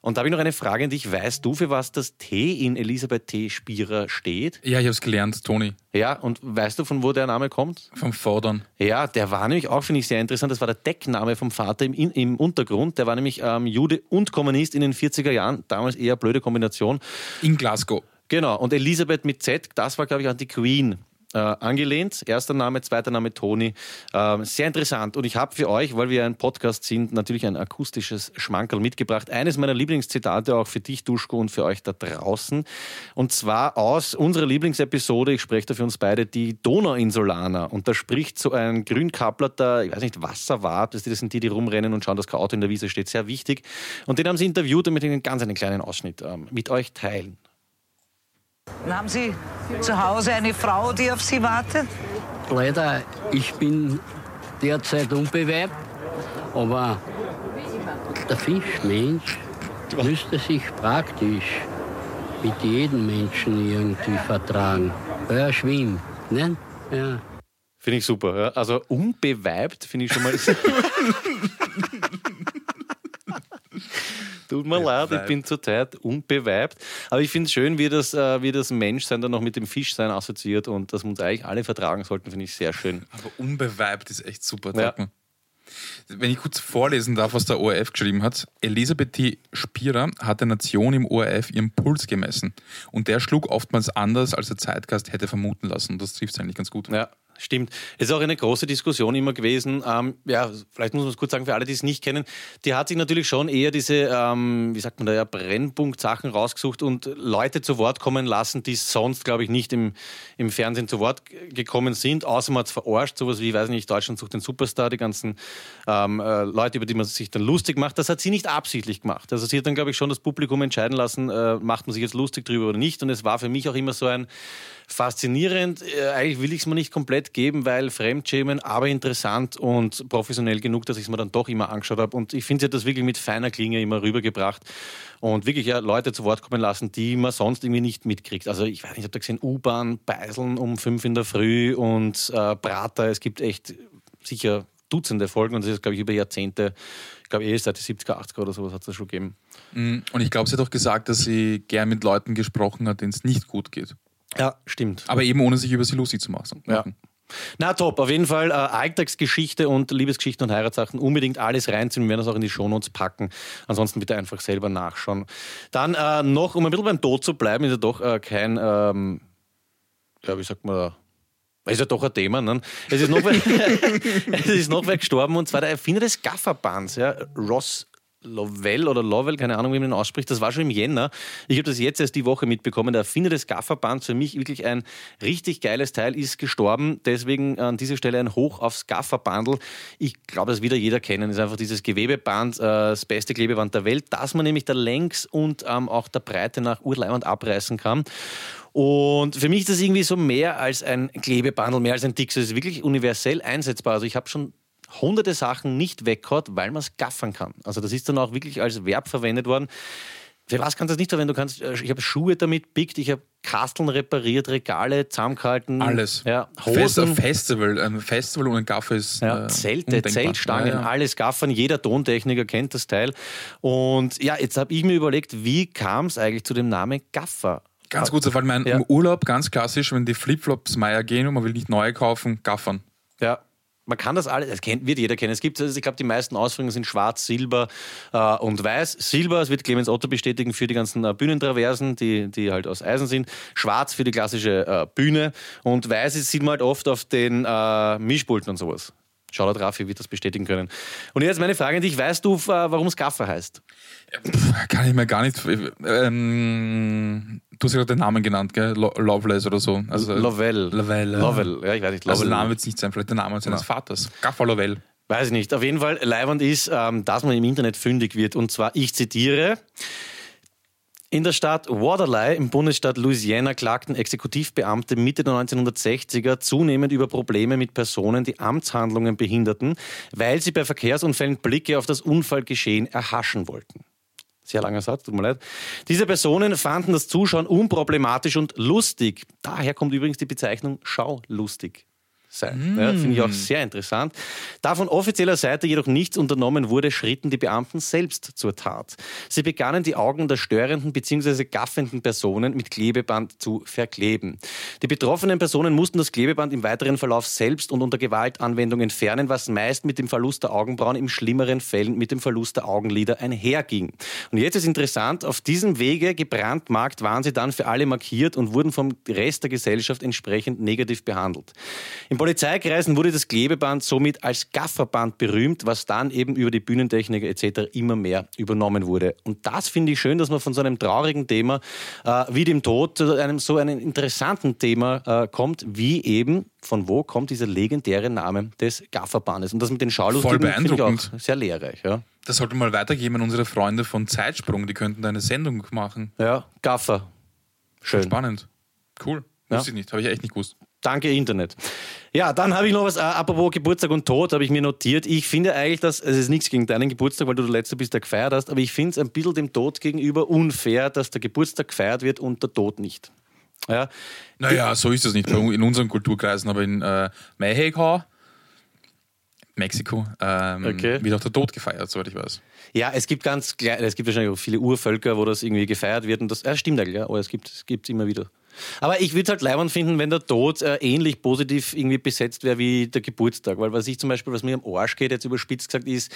Und da habe ich noch eine Frage an dich. Weißt du, für was das T in Elisabeth T. Spierer steht? Ja, ich habe es gelernt, Toni. Ja, und weißt du, von wo der Name kommt? Vom Fordern. Ja, der war nämlich auch, finde ich, sehr interessant. Das war der Deckname vom Vater im, im Untergrund. Der war nämlich ähm, Jude und Kommunist in den 40er Jahren. Damals eher blöde Kombination. In Glasgow. Genau. Und Elisabeth mit Z, das war, glaube ich, an die Queen. Äh, angelehnt. Erster Name, zweiter Name Toni. Ähm, sehr interessant. Und ich habe für euch, weil wir ein Podcast sind, natürlich ein akustisches Schmankerl mitgebracht. Eines meiner Lieblingszitate auch für dich, Duschko, und für euch da draußen. Und zwar aus unserer Lieblingsepisode, ich spreche da für uns beide, die Donauinsulaner. Und da spricht so ein grünkapperter, ich weiß nicht, Wasserwart, das sind die, die rumrennen und schauen, dass kein Auto in der Wiese steht. Sehr wichtig. Und den haben sie interviewt und mit einem ganz einen kleinen Ausschnitt ähm, mit euch teilen. Und haben Sie zu Hause eine Frau, die auf Sie wartet? Leider, ich bin derzeit unbewerbt, aber der Fischmensch müsste sich praktisch mit jedem Menschen irgendwie vertragen, er schwimmt. Ne? Ja. Finde ich super. Ja. Also unbeweibt finde ich schon mal. Tut mir leid, ich bin zurzeit unbeweibt. Aber ich finde es schön, wie das, äh, wie das Menschsein dann noch mit dem Fischsein assoziiert und dass wir uns eigentlich alle vertragen sollten, finde ich sehr schön. Aber unbeweibt ist echt super. Ja. Wenn ich kurz vorlesen darf, was der ORF geschrieben hat. Elisabeth T. Spierer hat der Nation im ORF ihren Puls gemessen. Und der schlug oftmals anders, als der Zeitgast hätte vermuten lassen. Und das trifft es eigentlich ganz gut. Ja, stimmt. Es ist auch eine große Diskussion immer gewesen. Ähm, ja, vielleicht muss man es kurz sagen für alle, die es nicht kennen. Die hat sich natürlich schon eher diese, ähm, wie sagt man da ja, Brennpunkt-Sachen rausgesucht und Leute zu Wort kommen lassen, die sonst, glaube ich, nicht im, im Fernsehen zu Wort gekommen sind. Außer man hat es verarscht, sowas wie, weiß nicht, Deutschland sucht den Superstar, die ganzen ähm, äh, Leute, über die man sich dann lustig macht. Das hat sie nicht absichtlich gemacht. Also sie hat dann, glaube ich, schon das Publikum entscheiden lassen, äh, macht man sich jetzt lustig drüber oder nicht. Und es war für mich auch immer so ein faszinierend. Äh, eigentlich will ich es mir nicht komplett geben, weil Fremdschämen, aber interessant und professionell genug, dass ich es mir dann doch immer angeschaut habe. Und ich finde, sie hat das wirklich mit feiner Klinge immer rübergebracht und wirklich ja, Leute zu Wort kommen lassen, die man sonst irgendwie nicht mitkriegt. Also ich weiß nicht, ich habe da gesehen, U-Bahn, Beiseln um fünf in der Früh und äh, Prater. Es gibt echt sicher Dutzende Folgen und das ist, glaube ich, über Jahrzehnte. Ich glaube, eh seit die 70er, 80er oder sowas hat es das schon gegeben. Mm, Und ich glaube, sie hat auch gesagt, dass sie gern mit Leuten gesprochen hat, denen es nicht gut geht. Ja, stimmt. Aber eben ohne sich über sie lustig zu machen. Ja. Na top, auf jeden Fall äh, Alltagsgeschichte und Liebesgeschichten und Heiratssachen unbedingt alles reinziehen. Wir werden das auch in die Shownotes packen. Ansonsten bitte einfach selber nachschauen. Dann äh, noch, um ein bisschen beim Tod zu bleiben, ist ja doch äh, kein, ähm, ja, wie sagt man da? Ist ja doch ein Thema. Ne? Es, ist noch wer, es ist noch wer gestorben und zwar der Erfinder des Gafferbands, ja, Ross Lovell oder Lovell, keine Ahnung, wie man ihn ausspricht. Das war schon im Jänner. Ich habe das jetzt erst die Woche mitbekommen. Der Erfinder des Gafferbands, für mich wirklich ein richtig geiles Teil, ist gestorben. Deswegen an dieser Stelle ein Hoch aufs Gafferbandel. Ich glaube, das wird jeder kennen. Das ist einfach dieses Gewebeband, äh, das beste Klebeband der Welt, das man nämlich der Längs und ähm, auch der Breite nach Urleimand abreißen kann. Und für mich ist das irgendwie so mehr als ein Klebebandel, mehr als ein Dix. Es ist wirklich universell einsetzbar. Also ich habe schon hunderte Sachen nicht weggehauen, weil man es gaffern kann. Also das ist dann auch wirklich als Verb verwendet worden. Für was kannst du das nicht verwenden? Du kannst, äh, ich habe Schuhe damit pickt, ich habe Kasteln repariert, Regale zusammengehalten. Alles. Ja, Hosen. Festival, ein Festival ohne Gaffer ist. Ja, äh, Zelte, undenkbar. Zeltstangen, Ja, ja. alles gaffern. Jeder Tontechniker kennt das Teil. Und ja, jetzt habe ich mir überlegt, wie kam es eigentlich zu dem Namen Gaffer? Ganz gut, weil mein Ja. im Urlaub ganz klassisch, wenn die Flipflops Meier gehen und man will nicht neue kaufen, gaffern. Ja. Man kann das alles, das kennt, wird jeder kennen. Es gibt, also ich glaube, die meisten Ausführungen sind schwarz, silber äh, und weiß. Silber, das wird Clemens Otto bestätigen, für die ganzen äh, Bühnentraversen, die, die halt aus Eisen sind. Schwarz für die klassische äh, Bühne. Und weiß ist, sieht man halt oft auf den äh, Mischpulten und sowas. Shoutout Raffi wird das bestätigen können. Und jetzt meine Frage an dich: Weißt du, äh, warum es Gaffer heißt? Pff, kann ich mir gar nicht. Ähm, du hast ja gerade den Namen genannt, gell? Lo Loveless oder so. Also, Lovell. Lovell. ja. Lovell, ja, ich weiß nicht. Also Lovell. der Name wird es nicht sein, vielleicht der Name seines Vaters. Gaffer Lovell. Weiß ich nicht. Auf jeden Fall leibend ist, ähm, dass man im Internet fündig wird. Und zwar, ich zitiere, in der Stadt Waterloo im Bundesstaat Louisiana klagten Exekutivbeamte Mitte der 1960er zunehmend über Probleme mit Personen, die Amtshandlungen behinderten, weil sie bei Verkehrsunfällen Blicke auf das Unfallgeschehen erhaschen wollten. Sehr langer Satz, tut mir leid. Diese Personen fanden das Zuschauen unproblematisch und lustig. Daher kommt übrigens die Bezeichnung schaulustig sein. Ja, Finde ich auch sehr interessant. Da von offizieller Seite jedoch nichts unternommen wurde, schritten die Beamten selbst zur Tat. Sie begannen die Augen der störenden bzw. gaffenden Personen mit Klebeband zu verkleben. Die betroffenen Personen mussten das Klebeband im weiteren Verlauf selbst und unter Gewaltanwendung entfernen, was meist mit dem Verlust der Augenbrauen, im schlimmeren Fällen mit dem Verlust der Augenlider einherging. Und jetzt ist interessant, auf diesem Wege gebrandmarkt waren sie dann für alle markiert und wurden vom Rest der Gesellschaft entsprechend negativ behandelt. Im Polizeikreisen wurde das Klebeband somit als Gafferband berühmt, was dann eben über die Bühnentechniker etc. immer mehr übernommen wurde. Und das finde ich schön, dass man von so einem traurigen Thema äh, wie dem Tod zu einem so einem interessanten Thema äh, kommt, wie eben von wo kommt dieser legendäre Name des Gafferbandes. Und das mit den Schaulustigen Voll finde ich auch beeindruckend. sehr lehrreich. Ja, Das sollte man mal weitergeben an unsere Freunde von Zeitsprung. Die könnten da eine Sendung machen. ja Gaffer. Schön. Spannend. Cool. Ja. Wusste ich nicht. Habe ich echt nicht gewusst. Danke, Internet. Ja, dann habe ich noch was, äh, apropos Geburtstag und Tod, habe ich mir notiert. Ich finde eigentlich, dass, also es ist nichts gegen deinen Geburtstag, weil du der Letzte bist, der gefeiert hast, aber ich finde es ein bisschen dem Tod gegenüber unfair, dass der Geburtstag gefeiert wird und der Tod nicht. Ja, Naja, so ist es nicht in unseren Kulturkreisen, aber in äh, Mexiko, Mexiko, ähm, Okay. wird auch der Tod gefeiert, soweit ich weiß. ja es gibt ganz es gibt wahrscheinlich auch viele Urvölker, wo das irgendwie gefeiert wird und das ja, stimmt eigentlich, ja, aber es gibt es gibt's immer wieder. Aber ich würde es halt leibend finden, wenn der Tod äh, ähnlich positiv irgendwie besetzt wäre wie der Geburtstag. Weil was ich zum Beispiel, was mir am Arsch geht, jetzt überspitzt gesagt, ist,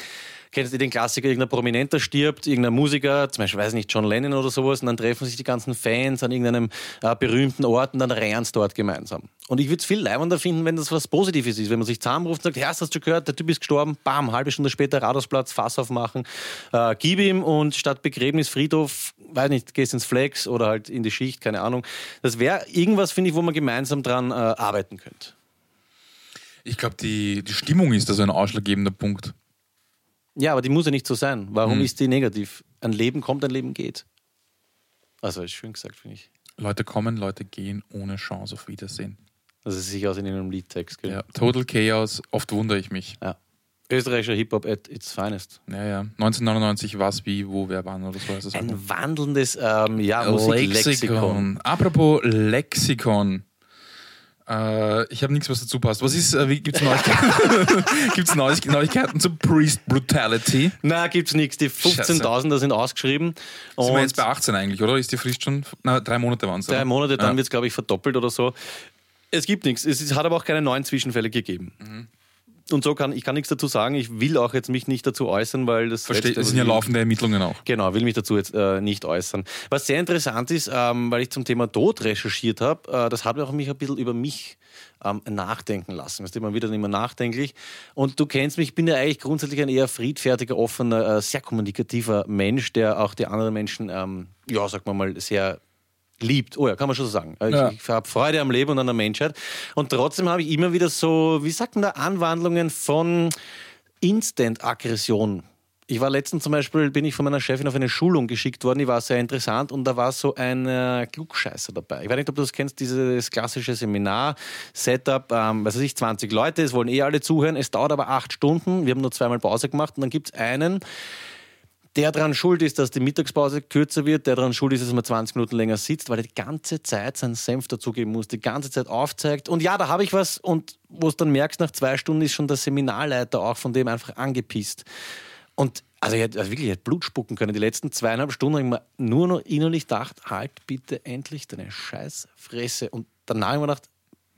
kennst du den Klassiker, irgendein Prominenter stirbt, irgendein Musiker, zum Beispiel, weiß ich nicht, John Lennon oder sowas, und dann treffen sich die ganzen Fans an irgendeinem äh, berühmten Ort und dann sie dort gemeinsam. Und ich würde es viel leibender finden, wenn das was Positives ist, wenn man sich zusammenruft und sagt, hey, hast du gehört, der Typ ist gestorben, bam, halbe Stunde später Rathausplatz, Fass aufmachen, äh, gib ihm und statt Begräbnis, Friedhof, weiß nicht, gehst ins Flex oder halt in die Schicht, keine Ahnung. Das wäre irgendwas, finde ich, wo man gemeinsam dran äh, arbeiten könnte. Ich glaube, die, die Stimmung ist da so ein ausschlaggebender Punkt. Ja, aber die muss ja nicht so sein. Warum ist die negativ? Ein Leben kommt, ein Leben geht. Also, ist schön gesagt, finde ich. Leute kommen, Leute gehen ohne Chance auf Wiedersehen. Das ist sicher aus in einem Liedtext. Gell? Ja, Total Chaos, oft wundere ich mich. Ja. Österreichischer Hip-Hop at its finest. Ja, ja. 1999, was, wie, wo, wer, wann oder so heißt das. Album. Ein wandelndes ähm, ja, Musiklexikon. Apropos Lexikon. Äh, ich habe nichts, was dazu passt. Was ist, äh, wie gibt's Neuigkeiten? gibt's Neuig Neuigkeiten zu Priest Brutality? Na, gibt's nichts. Die 15.000er sind ausgeschrieben. Sind wir Und jetzt bei 18 eigentlich, oder? Ist die Frist schon? Na, drei Monate waren es. drei Monate, dann ja. wird's, glaube ich, verdoppelt oder so. Es gibt nichts. Es hat aber auch keine neuen Zwischenfälle gegeben. Und so kann ich kann nichts dazu sagen. Ich will auch jetzt mich nicht dazu äußern, weil das Verstehe, es sind ja laufende Ermittlungen auch. Genau, will mich dazu jetzt äh, nicht äußern. Was sehr interessant ist, ähm, weil ich zum Thema Tod recherchiert habe, äh, das hat auch mich ein bisschen über mich ähm, nachdenken lassen. Das ist immer wieder nicht mehr nachdenklich. Und du kennst mich, ich bin ja eigentlich grundsätzlich ein eher friedfertiger, offener, äh, sehr kommunikativer Mensch, der auch die anderen Menschen, ähm, ja, sag mal, sehr liebt. Oh ja, kann man schon so sagen. Ich, Ja. ich habe Freude am Leben und an der Menschheit. Und trotzdem habe ich immer wieder so, wie sagt man da, Anwandlungen von Instant-Aggression. Ich war letztens zum Beispiel, bin ich von meiner Chefin auf eine Schulung geschickt worden, die war sehr interessant und da war so ein äh, Klugscheißer dabei. Ich weiß nicht, ob du das kennst, dieses klassische Seminar-Setup, ähm, was weiß ich, 20 Leute, es wollen eh alle zuhören, es dauert aber acht Stunden, wir haben nur zweimal Pause gemacht und dann gibt es einen, der daran schuld ist, dass die Mittagspause kürzer wird, der daran schuld ist, dass man 20 Minuten länger sitzt, weil er die ganze Zeit seinen Senf dazugeben muss, die ganze Zeit aufzeigt. Und ja, da habe ich was und wo es dann merkst, nach zwei Stunden ist schon der Seminarleiter auch von dem einfach angepisst. Und also ich hätte also wirklich ich hätte Blut spucken können. Die letzten zweieinhalb Stunden habe ich mir nur noch innerlich gedacht, halt bitte endlich deine scheiß Fresse. Und danach habe ich mir gedacht,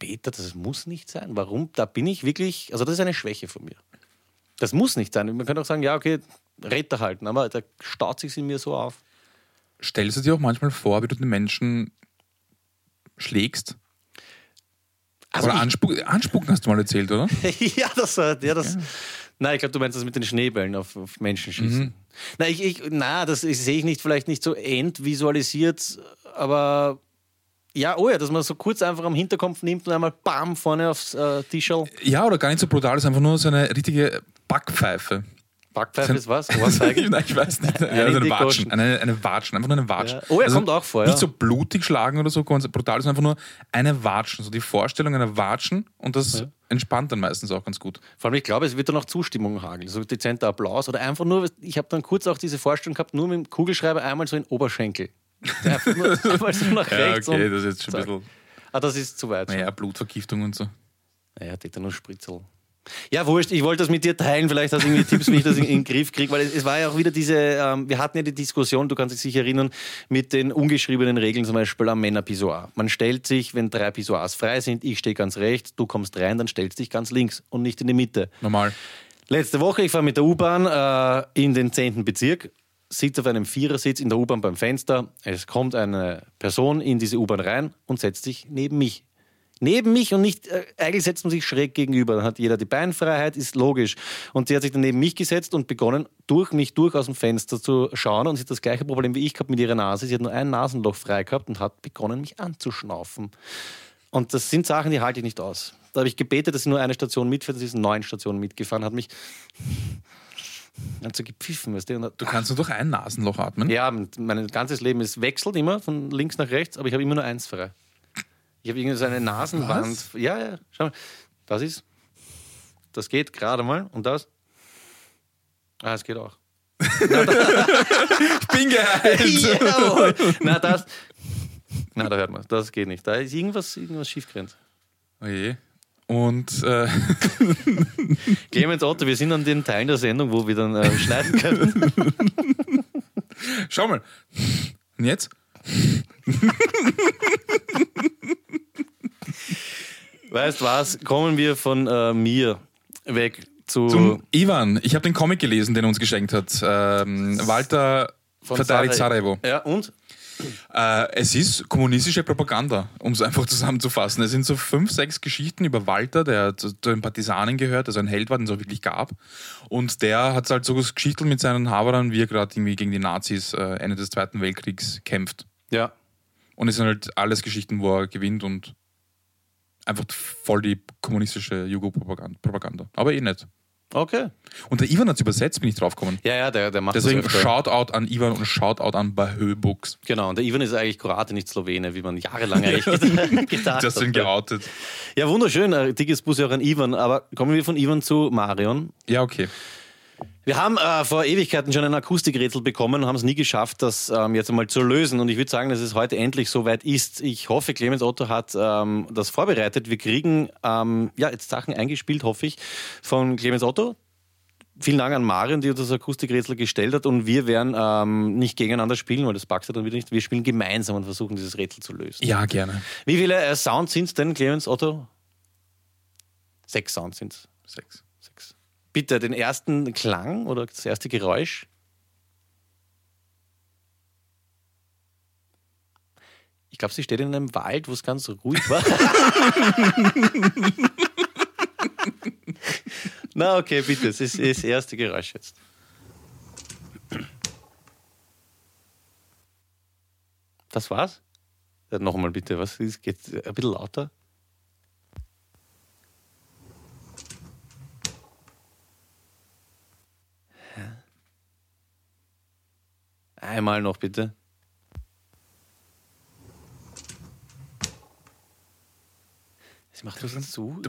Peter, das muss nicht sein. Warum? Da bin ich wirklich, also das ist eine Schwäche von mir. Das muss nicht sein. Man könnte auch sagen, ja, okay, Räder halten, aber da staut sich in mir so auf. Stellst du dir auch manchmal vor, wie du den Menschen schlägst? Also oder anspu anspucken hast du mal erzählt, oder? ja, das war ja, das. Nein, ich glaube, du meinst das mit den Schneebällen auf, auf Menschen schießen. Na, ich, ich, na, das sehe ich nicht vielleicht nicht so entvisualisiert, aber ja, oh ja, dass man so kurz einfach am Hinterkopf nimmt und einmal bam vorne aufs äh, T-Shirt. Ja, oder gar nicht so brutal, ist einfach nur so eine richtige Backpfeife. Backpfeife ist was? Ohrfeige? Nein, ich weiß nicht. Ja, Eine also eine. Watschen. Eine, eine Watschen, einfach nur eine Watschen. Ja. Oh, er kommt auch vor, ja. Nicht so blutig schlagen oder so, ganz brutal, sondern einfach nur eine Watschen. So die Vorstellung einer Watschen und das entspannt dann meistens auch ganz gut. Vor allem, ich glaube, es wird dann auch Zustimmung hageln, so dezenter Applaus oder einfach nur, ich habe dann kurz auch diese Vorstellung gehabt, nur mit dem Kugelschreiber einmal so in den Oberschenkel. Einfach nur einmal so nach Ja, rechts. okay, und das ist jetzt schon ein bisschen. Ah, das ist zu weit. Naja, Blutvergiftung und so. Naja, Tetanus-Spritzel. Ja, wurscht, ich wollte das mit dir teilen. Vielleicht hast du irgendwie Tipps, wie ich das in, in den Griff kriege, weil es, es war ja auch wieder diese, ähm, wir hatten ja die Diskussion, du kannst dich sicher erinnern, mit den ungeschriebenen Regeln zum Beispiel am Männerpissoir. Man stellt sich, wenn drei Pissoirs frei sind, ich stehe ganz rechts, du kommst rein, dann stellst dich ganz links und nicht in die Mitte. Normal. Letzte Woche, ich fahre mit der U-Bahn äh, in den 10. Bezirk, sitze auf einem Vierersitz in der U-Bahn beim Fenster. Es kommt eine Person in diese U-Bahn rein und setzt sich neben mich. Neben mich und nicht, äh, eigentlich setzt man sich schräg gegenüber. Dann hat jeder die Beinfreiheit, ist logisch. Und sie hat sich dann neben mich gesetzt und begonnen, durch mich durch aus dem Fenster zu schauen. Und sie hat das gleiche Problem wie ich gehabt mit ihrer Nase. Sie hat nur ein Nasenloch frei gehabt und hat begonnen, mich anzuschnaufen. Und das sind Sachen, die halte ich nicht aus. Da habe ich gebetet, dass sie nur eine Station mitfährt. Sie ist neun Stationen mitgefahren, hat mich also gepfiffen. Weißt du? Und, Du kannst nur durch ein Nasenloch atmen. ja, mein ganzes Leben ist wechselt immer von links nach rechts, aber ich habe immer nur eins frei. Ich habe irgendwie so eine Nasenwand. Ja, ja, schau mal. Das ist. Das geht gerade mal. Und das? Ah, es geht auch. Bin geheilt! Jawohl. Na, das. Na, da hört man. Das geht nicht. Da ist irgendwas, irgendwas schiefgerannt. Oh je. Und äh, Clemens Otto, wir sind an den Teilen der Sendung, wo wir dann äh, schneiden können. schau mal. Und jetzt? Weißt was? Kommen wir von äh, mir weg zu. Zum Ivan. Ich habe den Comic gelesen, den er uns geschenkt hat. Ähm, Walter verteidigt Sarajevo. Ja, und? Äh, es ist kommunistische Propaganda, um es einfach zusammenzufassen. Es sind so fünf, sechs Geschichten über Walter, der zu, zu den Partisanen gehört, also ein Held war, den es auch wirklich gab. Und der hat halt so geschichtelt mit seinen Haberern, wie er gerade irgendwie gegen die Nazis äh, Ende des Zweiten Weltkriegs kämpft. Ja. Und es sind halt alles Geschichten, wo er gewinnt und einfach voll die kommunistische Jugo-Propaganda. Propaganda. Aber eh nicht. Okay. Und der Ivan hat es übersetzt, bin ich draufgekommen. Ja, ja, der, der macht Deswegen das öfter. Shoutout an Ivan und Shoutout an Bahö Books. Genau, und der Ivan ist eigentlich Kroate, nicht Slowene, wie man jahrelang eigentlich gedacht hat. sind geoutet. Ja, wunderschön. Dickes Bus ja auch an Ivan. Aber kommen wir von Ivan zu Marion. Ja, okay. Wir haben äh, vor Ewigkeiten schon ein Akustikrätsel bekommen und haben es nie geschafft, das ähm, jetzt einmal zu lösen. Und ich würde sagen, dass es heute endlich soweit ist. Ich hoffe, Clemens Otto hat ähm, das vorbereitet. Wir kriegen ähm, ja, jetzt Sachen eingespielt, hoffe ich, von Clemens Otto. Vielen Dank an Marion, die uns das Akustikrätsel gestellt hat. Und wir werden ähm, nicht gegeneinander spielen, weil das packt er dann wieder nicht. Wir spielen gemeinsam und versuchen, dieses Rätsel zu lösen. Ja, gerne. Wie viele äh, Sounds sind es denn, Clemens Otto? Sechs Sounds sind es. Sechs. Bitte, den ersten Klang oder das erste Geräusch. Ich glaube, sie steht in einem Wald, wo es ganz ruhig war. Na, okay, bitte, es ist das erste Geräusch jetzt. Das war's? Nochmal bitte, was ist? Geht ein bisschen lauter? Einmal noch bitte. Sie macht das zu.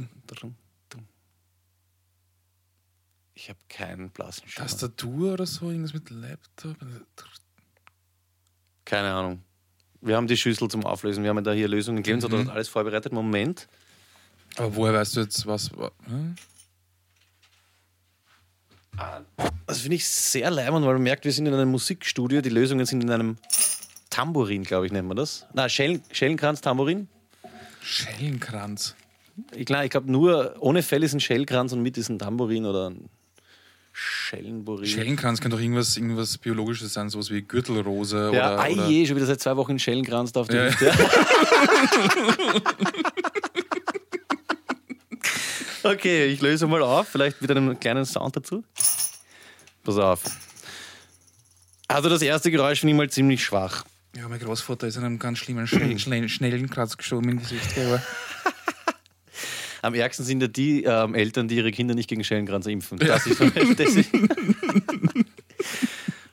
Ich habe keinen blassen Schimmer. Tastatur oder so, irgendwas mit Laptop. Keine Ahnung. Wir haben die Schüssel zum Auflösen. Wir haben ja da hier Lösungen. Clemens hat dort alles vorbereitet. Moment. Aber woher weißt du jetzt, was. Hm? Das finde ich sehr leibend, weil man merkt, wir sind in einem Musikstudio. Die Lösungen sind in einem Tambourin, glaube ich, nennt man das. Na, Schellen, Schellenkranz, Tambourin. Schellenkranz. Ich, klar, ich glaube, nur ohne Fell ist ein Schellkranz und mit ist ein Tambourin oder ein Schellenburin. Schellenkranz kann doch irgendwas, irgendwas Biologisches sein, sowas wie Gürtelrose ja, oder. ei oder je, schon wieder seit zwei Wochen ein Schellenkranz da auf der Ja. Liste. okay, ich löse mal auf, vielleicht mit einem kleinen Sound dazu. Pass auf. Also das erste Geräusch finde ich mal ziemlich schwach. ja, mein Großvater ist in einem ganz schlimmen Schnell Schnell Schnellenkranz gestorben im Gesicht. aber- Am ärgsten sind ja die ähm, Eltern, die ihre Kinder nicht gegen Schellenkranz impfen. Das ist, das ist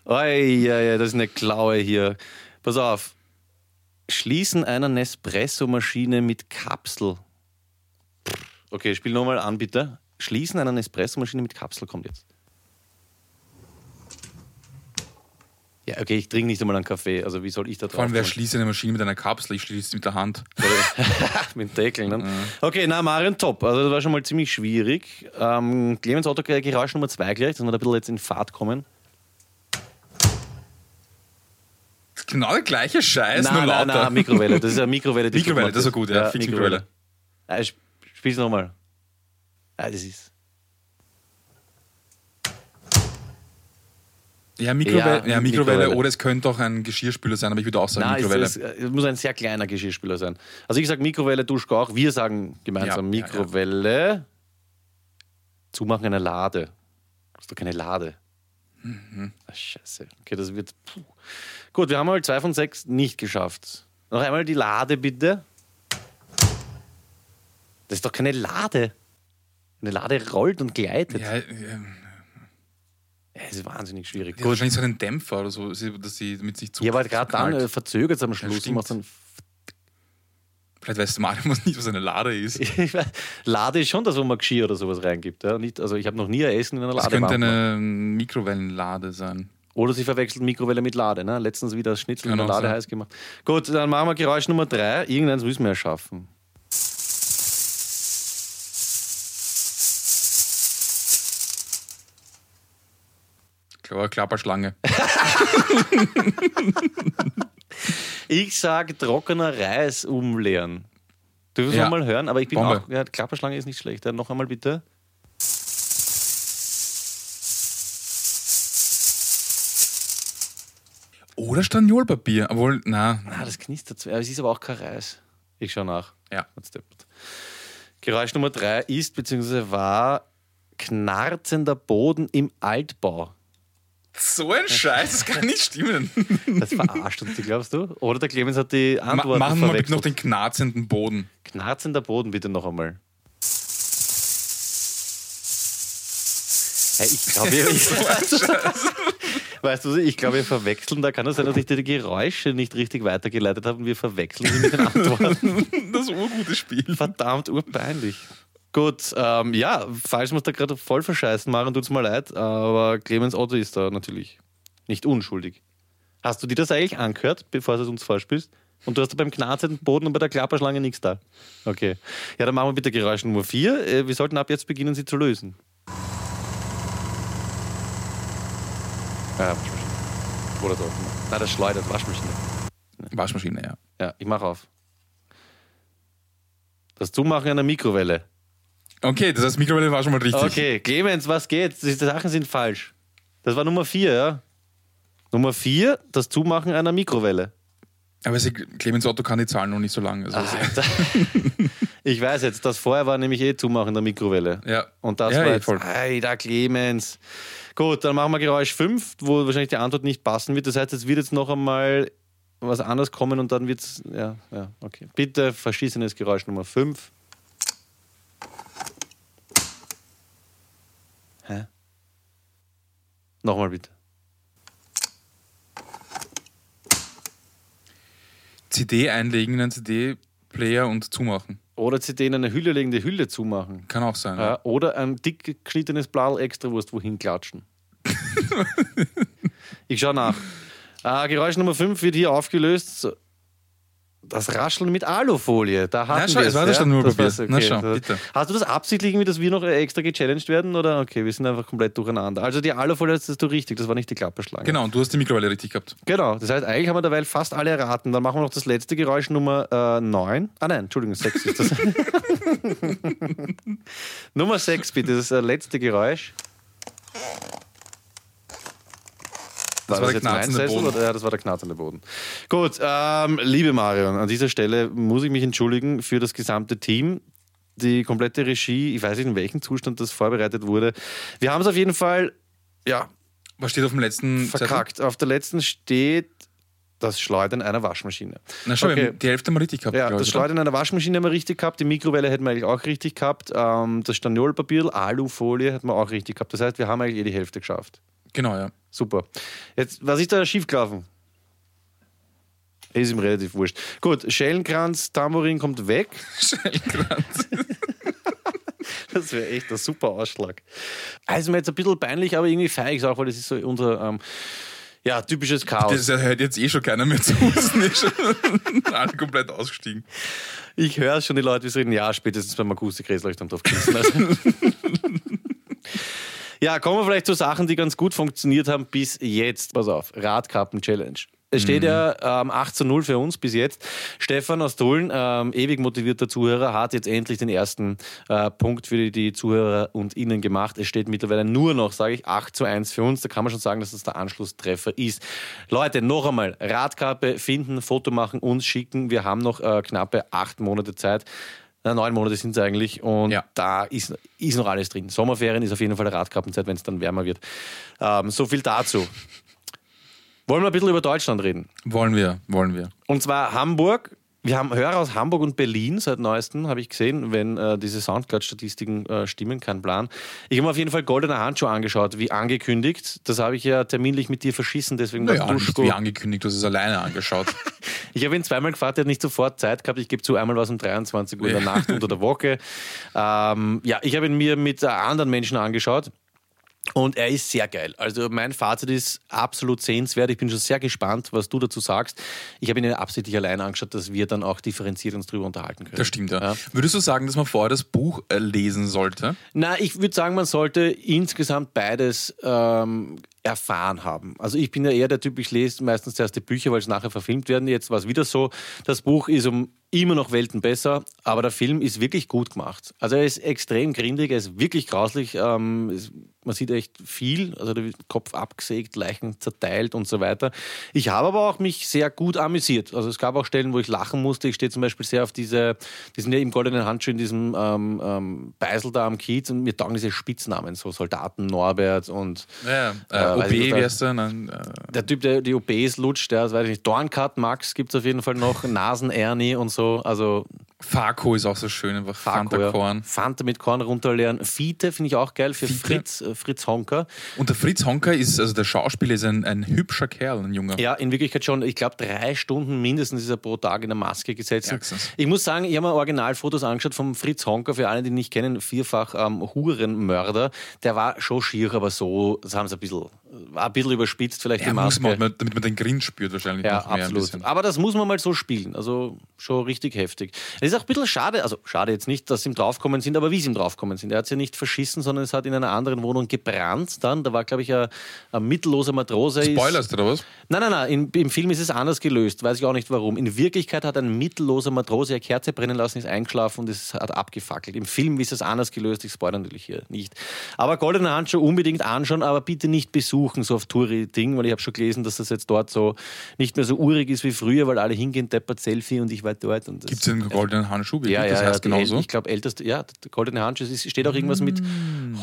Oi, ja, ja, das ist eine Klaue hier. Pass auf. Schließen einer Nespresso-Maschine mit Kapsel. Okay, spiel nochmal an, bitte. Schließen einer Nespresso-Maschine mit Kapsel kommt jetzt. Ja, okay, ich trinke nicht einmal einen Kaffee. Also wie soll ich da drauf Vor allem, wer schließt eine Maschine mit einer Kapsel? Ich schließe sie mit der Hand. mit dem Deckel. Ne? Okay, na, Marion, top. Also, das war schon mal ziemlich schwierig. Ähm, Clemens Otto, Geräusch Nummer zwei gleich, dass wir da ein bisschen jetzt in Fahrt kommen. Genau der gleiche Scheiß, nur nein, nein, lauter. nein, Mikrowelle. Das ist eine Mikrowelle. die Mikrowelle, das ist ja gut, ja. Fix Mikrowelle. Ja, sp- spiel's nochmal. Ja, das ist. Ja, Mikrowelle, Ja, ja, Mikrowelle, Mikrowelle. oder es könnte auch ein Geschirrspüler sein, aber ich würde auch sagen Nein, es, Mikrowelle. es, es muss ein sehr kleiner Geschirrspüler sein. Also ich sage Mikrowelle, Duschkauch. Wir sagen gemeinsam Ja, ja, ja. Mikrowelle. Zumachen einer Lade. Das ist doch keine Lade. Mhm. Ach, scheiße. Okay, das wird. Puh. Gut, wir haben mal zwei von sechs nicht geschafft. Noch einmal die Lade, bitte. Das ist doch keine Lade. Eine Lade rollt und gleitet. ja, ja, Ja, das ist wahnsinnig schwierig. ja, wahrscheinlich so einen Dämpfer oder so, dass sie mit sich zu. Ja, aber gerade dann äh, verzögert es am Schluss. macht dann Vielleicht weiß Mario nicht, was eine Lade ist. Lade ist schon das, wo man Geschirr oder sowas reingibt. Ja? Nicht, also ich habe noch nie ein Essen in einer Das Lade könnte gemacht. eine Mikrowellenlade sein. Oder sie verwechselt Mikrowelle mit Lade. Ne? Letztens wieder das Schnitzel Kann in der auch Lade sein. heiß gemacht. Gut, dann machen wir Geräusch Nummer drei. Irgendeins müssen wir ja schaffen. Eine Klapperschlange. Ich sage trockener Reis umleeren. Dürfen wir Ja. noch mal hören? Aber ich bin Bombe. auch. Ja, Klapperschlange ist nicht schlecht. Ja, noch einmal bitte. Oder Staniolpapier. Obwohl, na, Ah, das knistert. zwar. Es ist aber auch kein Reis. Ich schaue nach. ja. Geräusch Nummer drei ist bzw. war knarzender Boden im Altbau. So ein Scheiß, das kann nicht stimmen. Das verarscht uns, die, glaubst du? Oder der Clemens hat die Ma Antwort machen wir mal noch den knarzenden Boden. Knarzender Boden bitte noch einmal. Hey, ich glaube, ich, weißt du, ich glaube, wir verwechseln. Da kann es sein, dass ich dir die Geräusche nicht richtig weitergeleitet habe und wir verwechseln sie mit den Antworten. Das urgute Spiel. Verdammt urpeinlich. Gut, ähm, ja, falls wir es da gerade voll verscheißen machen, tut's mir leid, aber Clemens Otto ist da natürlich nicht unschuldig. Hast du dir das eigentlich angehört, bevor du es uns vorspielst? Und du hast da beim knarzenden Boden und bei der Klapperschlange nichts da. Okay. Ja, dann machen wir bitte Geräusch Nummer 4. Wir sollten ab jetzt beginnen, sie zu lösen. Ja, Waschmaschine. Oder so. Nein, das schleudert Waschmaschine. Waschmaschine, ja. Ja, ich mache auf. Das Zumachen einer Mikrowelle. Okay, das heißt, Mikrowelle war schon mal richtig. Okay, Clemens, was geht? Die Sachen sind falsch. Das war Nummer vier, ja? Nummer vier, das Zumachen einer Mikrowelle. Aber sie, Clemens Otto kann die Zahlen noch nicht so lange. Also Alter. Ich weiß jetzt, das vorher war nämlich eh Zumachen der Mikrowelle. Ja. Und das Ja, war eh, jetzt, voll. Alter, Clemens. Gut, dann machen wir Geräusch 5, wo wahrscheinlich die Antwort nicht passen wird. Das heißt, es wird jetzt noch einmal was anderes kommen und dann wird es. Ja, ja, okay. Bitte verschissenes Geräusch Nummer 5. Nochmal bitte. CD einlegen in einen CD-Player und zumachen. Oder CD in eine Hülle legen, die Hülle zumachen. Kann auch sein. Ja, oder ein dick geschnittenes Blau Extrawurst wohin klatschen. ich schau nach. Äh, Geräusch Nummer 5 wird hier aufgelöst. Das Rascheln mit Alufolie. Da hatten Na, schau, wir es war das schon nur Das war's, Na, schau, bitte. Hast du das absichtlich, irgendwie, dass wir noch extra gechallenged werden? Oder okay, wir sind einfach komplett durcheinander. Also die Alufolie hast du richtig, das war nicht die Klapperschlange. Genau, und du hast die Mikrowelle richtig gehabt. Genau, das heißt, eigentlich haben wir derweil fast alle erraten. Dann machen wir noch das letzte Geräusch Nummer äh, 9. Ah nein, Entschuldigung, 6 ist das. Nummer 6 bitte, das äh, letzte Geräusch. Das war der jetzt mein knarzende Boden. Oder? Ja, das war der knarzende Boden. Gut, ähm, liebe Marion, an dieser Stelle muss ich mich entschuldigen für das gesamte Team. Die komplette Regie, ich weiß nicht, in welchem Zustand das vorbereitet wurde. Wir haben es auf jeden Fall, ja, Was steht auf dem letzten verkackt. Auf der letzten steht das Schleudern einer Waschmaschine. Zettel? Na schau, wir Okay. haben die Hälfte mal richtig gehabt. Ja, das oder? Schleudern einer Waschmaschine haben wir richtig gehabt, die Mikrowelle hätten wir eigentlich auch richtig gehabt, ähm, das Staniolpapier, Alufolie hätten wir auch richtig gehabt. Das heißt, wir haben eigentlich eh die Hälfte geschafft. Genau, ja. Super. Jetzt, was ist da schiefgelaufen? Ist ihm relativ wurscht. Gut, Schellenkranz, Tambourin kommt weg. Das wäre echt ein super Ausschlag. Also mir jetzt ein bisschen peinlich, aber irgendwie feig auch, weil das ist so unser ähm, ja, typisches Chaos. Das hört jetzt eh schon keiner mehr zu. Es alle komplett ausgestiegen. Ich höre schon die Leute, die reden, ja, spätestens beim Akustikrätseleuchtern drauf geschissen. Also. Ja, kommen wir vielleicht zu Sachen, die ganz gut funktioniert haben bis jetzt. Pass auf, Radkappen-Challenge. Es steht ja ähm, 8 zu 0 für uns bis jetzt. Stefan aus Tulln, ähm, ewig motivierter Zuhörer, hat jetzt endlich den ersten äh, Punkt für die, die Zuhörer und Ihnen gemacht. Es steht mittlerweile nur noch, sage ich, 8 zu 1 für uns. Da kann man schon sagen, dass das der Anschlusstreffer ist. Leute, noch einmal, Radkappe finden, Foto machen, uns schicken. Wir haben noch äh, knappe acht Monate Zeit. Na, neun Monate sind es eigentlich und Ja. da ist, ist noch alles drin. Sommerferien ist auf jeden Fall Radkappenzeit, wenn es dann wärmer wird. Ähm, so viel dazu. Wollen wir ein bisschen über Deutschland reden? Wollen wir, wollen wir. Und zwar Hamburg. Wir haben Hörer aus Hamburg und Berlin seit neuestem, habe ich gesehen, wenn äh, diese Soundcloud-Statistiken äh, stimmen, kein Plan. Ich habe mir auf jeden Fall Goldene Handschuhe angeschaut, wie angekündigt. Das habe ich ja terminlich mit dir verschissen, deswegen Naja, Duschko. wie angekündigt, du hast es alleine angeschaut. Ich habe ihn zweimal gefragt, er hat nicht sofort Zeit gehabt. Ich gebe zu, einmal war es um 23 Uhr in der. Nacht unter der Woche. Ähm, ja, ich habe ihn mir mit äh, anderen Menschen angeschaut. Und er ist sehr geil. Also mein Fazit ist absolut sehenswert. Ich bin schon sehr gespannt, was du dazu sagst. Ich habe ihn ja absichtlich allein angeschaut, dass wir dann auch differenziert uns drüber unterhalten können. Das stimmt, ja. Ja. Würdest du sagen, dass man vorher das Buch äh, lesen sollte? Na, ich würde sagen, man sollte insgesamt beides ähm, erfahren haben. Also ich bin ja eher der Typ, ich lese meistens zuerst die Bücher, weil es nachher verfilmt werden. Jetzt war es wieder so, das Buch ist um immer noch Welten besser, aber der Film ist wirklich gut gemacht. Also er ist extrem grindig, er ist wirklich grauslich. Ähm, es, man sieht echt viel, also der Kopf abgesägt, Leichen zerteilt und so weiter. Ich habe aber auch mich sehr gut amüsiert. Also es gab auch Stellen, wo ich lachen musste. Ich stehe zum Beispiel sehr auf diese, die sind ja im goldenen Handschuh in diesem ähm, ähm, Beisel da am Kiez und mir taugen diese Spitznamen, so Soldaten Norbert und Ja, Äh, äh, OB ich nicht, wär's dann. Äh, der Typ, der die OBs lutscht, der, weiß ich nicht, Dorncut Max gibt es auf jeden Fall noch, Nasen-Ernie und so. Also Farco ist auch so schön, einfach Farco, Fanta ja. Korn. Fanta mit Korn runterleeren. Fiete finde ich auch geil für Fiete. Fritz, äh, Fritz Honker. Und der Fritz Honker ist, also der Schauspieler ist ein, ein hübscher Kerl, ein junger. Ja, in Wirklichkeit schon, ich glaube, drei Stunden mindestens ist er pro Tag in der Maske gesetzt. Ärgstens. Ich muss sagen, ich habe mir Originalfotos angeschaut vom Fritz Honker, für alle, die ihn nicht kennen, vierfach ähm, Hurenmörder. Der war schon schier, aber so, das haben sie ein bisschen, war ein bisschen überspitzt, vielleicht Ja, die Maske. man, damit man den Grin spürt wahrscheinlich Ja, noch mehr ein absolut. Aber das muss man mal so spielen. Also schon richtig heftig. Es ist auch ein bisschen schade, also schade jetzt nicht, dass sie ihm draufgekommen sind, aber wie sie ihm draufgekommen sind. Er hat sie ja nicht verschissen, sondern es hat in einer anderen Wohnung gebrannt dann. Da war, glaube ich, ein, ein mittelloser Matrose. ist- Spoilerst oder was? Nein, nein, nein. Im, Im Film ist es anders gelöst. Weiß ich auch nicht warum. In Wirklichkeit hat ein mittelloser Matrose eine Kerze brennen lassen, ist eingeschlafen und es hat abgefackelt. Im Film ist es anders gelöst. Ich spoilere natürlich hier nicht. Aber Goldene Handschuhe unbedingt anschauen, aber bitte nicht besuchen, so auf Touri-Ding, weil ich habe schon gelesen, dass das jetzt dort so nicht mehr so urig ist wie früher, weil alle hingehen, deppert Selfie und ich war dort. Das- Gibt es den goldenen Handschuh? wirklich? ja, ja, das heißt genauso. Ich glaube, älteste, ja, der goldene Handschuh. Es steht auch irgendwas mit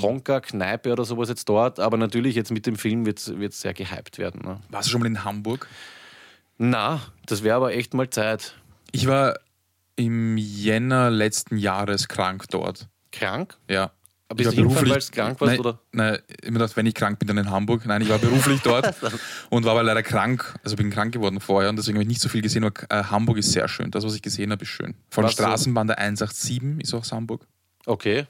Honka, Kneipe oder sowas jetzt dort. Aber natürlich jetzt mit dem Film wird es sehr gehypt werden. Ne? Warst du schon mal in Hamburg? Na, das wäre aber echt mal Zeit. Ich war im Jänner letzten Jahres krank dort. Krank? Ja. Aber Ich war beruflich- weil du krank warst, Nein, oder? Nein, mir gedacht, wenn ich krank bin, dann in Hamburg. Nein, ich war beruflich dort und war aber leider krank. Also bin krank geworden vorher und deswegen habe ich nicht so viel gesehen. Aber äh, Hamburg ist sehr schön. Das, was ich gesehen habe, ist schön. Von der Straßenbahn der 187 ist auch Hamburg. Okay.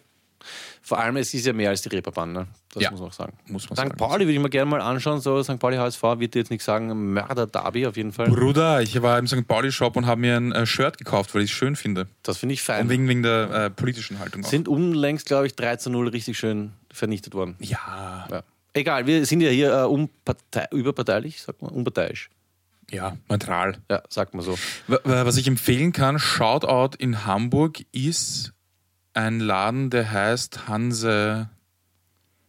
Vor allem, es ist ja mehr als die Reeperbahn, ne? Das Ja, muss man auch sagen. muss man St. sagen. Pauli würde ich mir gerne mal anschauen. So, St. Pauli HSV wird dir jetzt nicht sagen, Mörder-Derby auf jeden Fall. Bruder, ich war im St. Pauli-Shop und habe mir ein äh, Shirt gekauft, weil ich es schön finde. Das finde ich fein. Und wegen, wegen der äh, politischen Haltung auch. Sind unlängst, glaube ich, 3 zu 0 richtig schön vernichtet worden. ja, Ja. Egal, wir sind ja hier äh, unpartei überparteilich, sagt man, unparteiisch. ja, neutral. Ja, sagt man so. Wa- wa- Was ich empfehlen kann, Shoutout in Hamburg ist ein Laden, der heißt Hanse,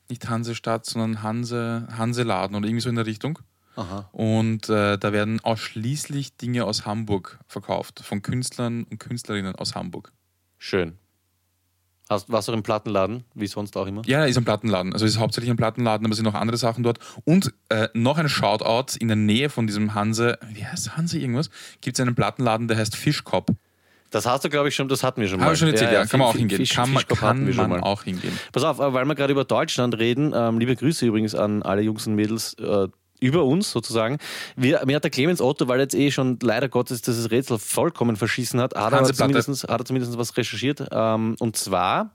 nicht Hansestadt, sondern Hanse, Hanseladen oder irgendwie so in der Richtung. Aha. Und äh, da werden ausschließlich Dinge aus Hamburg verkauft, von Künstlern und Künstlerinnen aus Hamburg. Schön. Hast, warst du im Plattenladen, wie sonst auch immer? Ja, ist ein Plattenladen. Also ist hauptsächlich ein Plattenladen, aber es sind noch andere Sachen dort. Und äh, noch ein Shoutout in der Nähe von diesem Hanse, wie heißt Hanse irgendwas? Gibt es einen Plattenladen, der heißt Fischkopf. Das hast du, glaube ich, schon, das hatten wir schon mal. Habe ich schon erzählt, ja, kann man auch hingehen. Fisch- kann man, kann wir schon man mal. auch hingehen. Pass auf, weil wir gerade über Deutschland reden, ähm, liebe Grüße übrigens an alle Jungs und Mädels äh, über uns sozusagen. Wir, mir hat der Clemens Otto, weil er jetzt eh schon leider Gottes dieses Rätsel vollkommen verschissen hat, hat er, zumindest, hat er zumindest was recherchiert. Ähm, und zwar,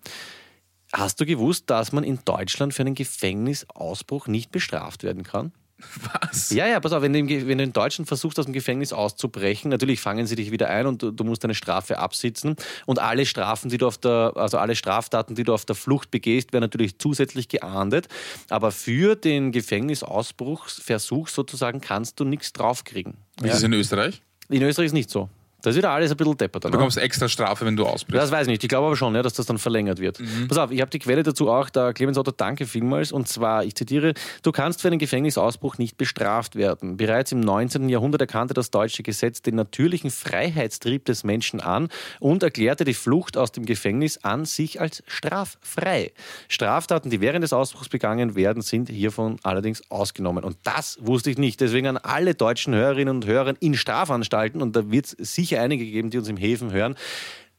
hast du gewusst, dass man in Deutschland für einen Gefängnisausbruch nicht bestraft werden kann? Was? Ja, ja, pass auf, wenn du, wenn du in Deutschland versuchst, aus dem Gefängnis auszubrechen, natürlich fangen sie dich wieder ein und du, du musst deine Strafe absitzen. Und alle Strafen, die du auf der, also alle Straftaten, die du auf der Flucht begehst, werden natürlich zusätzlich geahndet. Aber für den Gefängnisausbruchsversuch sozusagen kannst du nichts draufkriegen. Ist es in Österreich? In Österreich ist nicht so. Das ist wieder alles ein bisschen deppert. Du bekommst extra Strafe, wenn du ausbrichst. Das weiß ich nicht. Ich glaube aber schon, ja, dass das dann verlängert wird. Pass auf, ich habe die Quelle dazu auch, da Clemens Otto, danke vielmals. Und zwar, ich zitiere, du kannst für einen Gefängnisausbruch nicht bestraft werden. Bereits im 19. Jahrhundert erkannte das deutsche Gesetz den natürlichen Freiheitstrieb des Menschen an und erklärte die Flucht aus dem Gefängnis an sich als straffrei. Straftaten, die während des Ausbruchs begangen werden, sind hiervon allerdings ausgenommen. Und das wusste ich nicht. Deswegen an alle deutschen Hörerinnen und Hörer in Strafanstalten, und da wird es sicher einige geben, die uns im Häfen hören,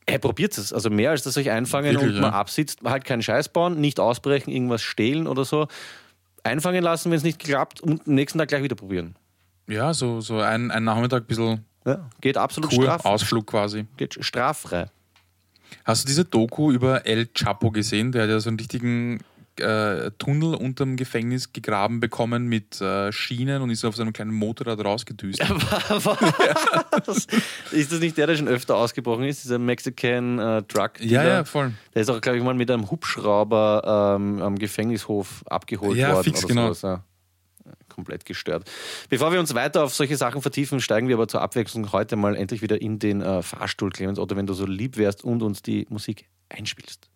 Hey, probiert es. Also mehr als das euch einfangen Wirklich, und man ja. absitzt, halt keinen Scheiß bauen, nicht ausbrechen, irgendwas stehlen oder so. Einfangen lassen, wenn es nicht klappt und am nächsten Tag gleich wieder probieren. Ja, so, so ein, ein Nachmittag ein bisschen Ja. Geht absolut cool, straf, Ausflug quasi. geht straffrei. Hast du diese Doku über El Chapo gesehen? Der hat ja so einen richtigen äh, Tunnel unterm Gefängnis gegraben bekommen mit äh, Schienen und ist auf seinem kleinen Motorrad rausgedüst. Was? ist das nicht der, der schon öfter ausgebrochen ist? Dieser Mexican äh, Truck? Ja, ja, voll. Der ist auch, glaube ich, mal mit einem Hubschrauber ähm, am Gefängnishof abgeholt Ja, worden. fix, oder genau. sowas, ja. Komplett gestört. Bevor wir uns weiter auf solche Sachen vertiefen, steigen wir aber zur Abwechslung heute mal endlich wieder in den äh, Fahrstuhl, Clemens Otto, wenn du so lieb wärst und uns die Musik einspielst.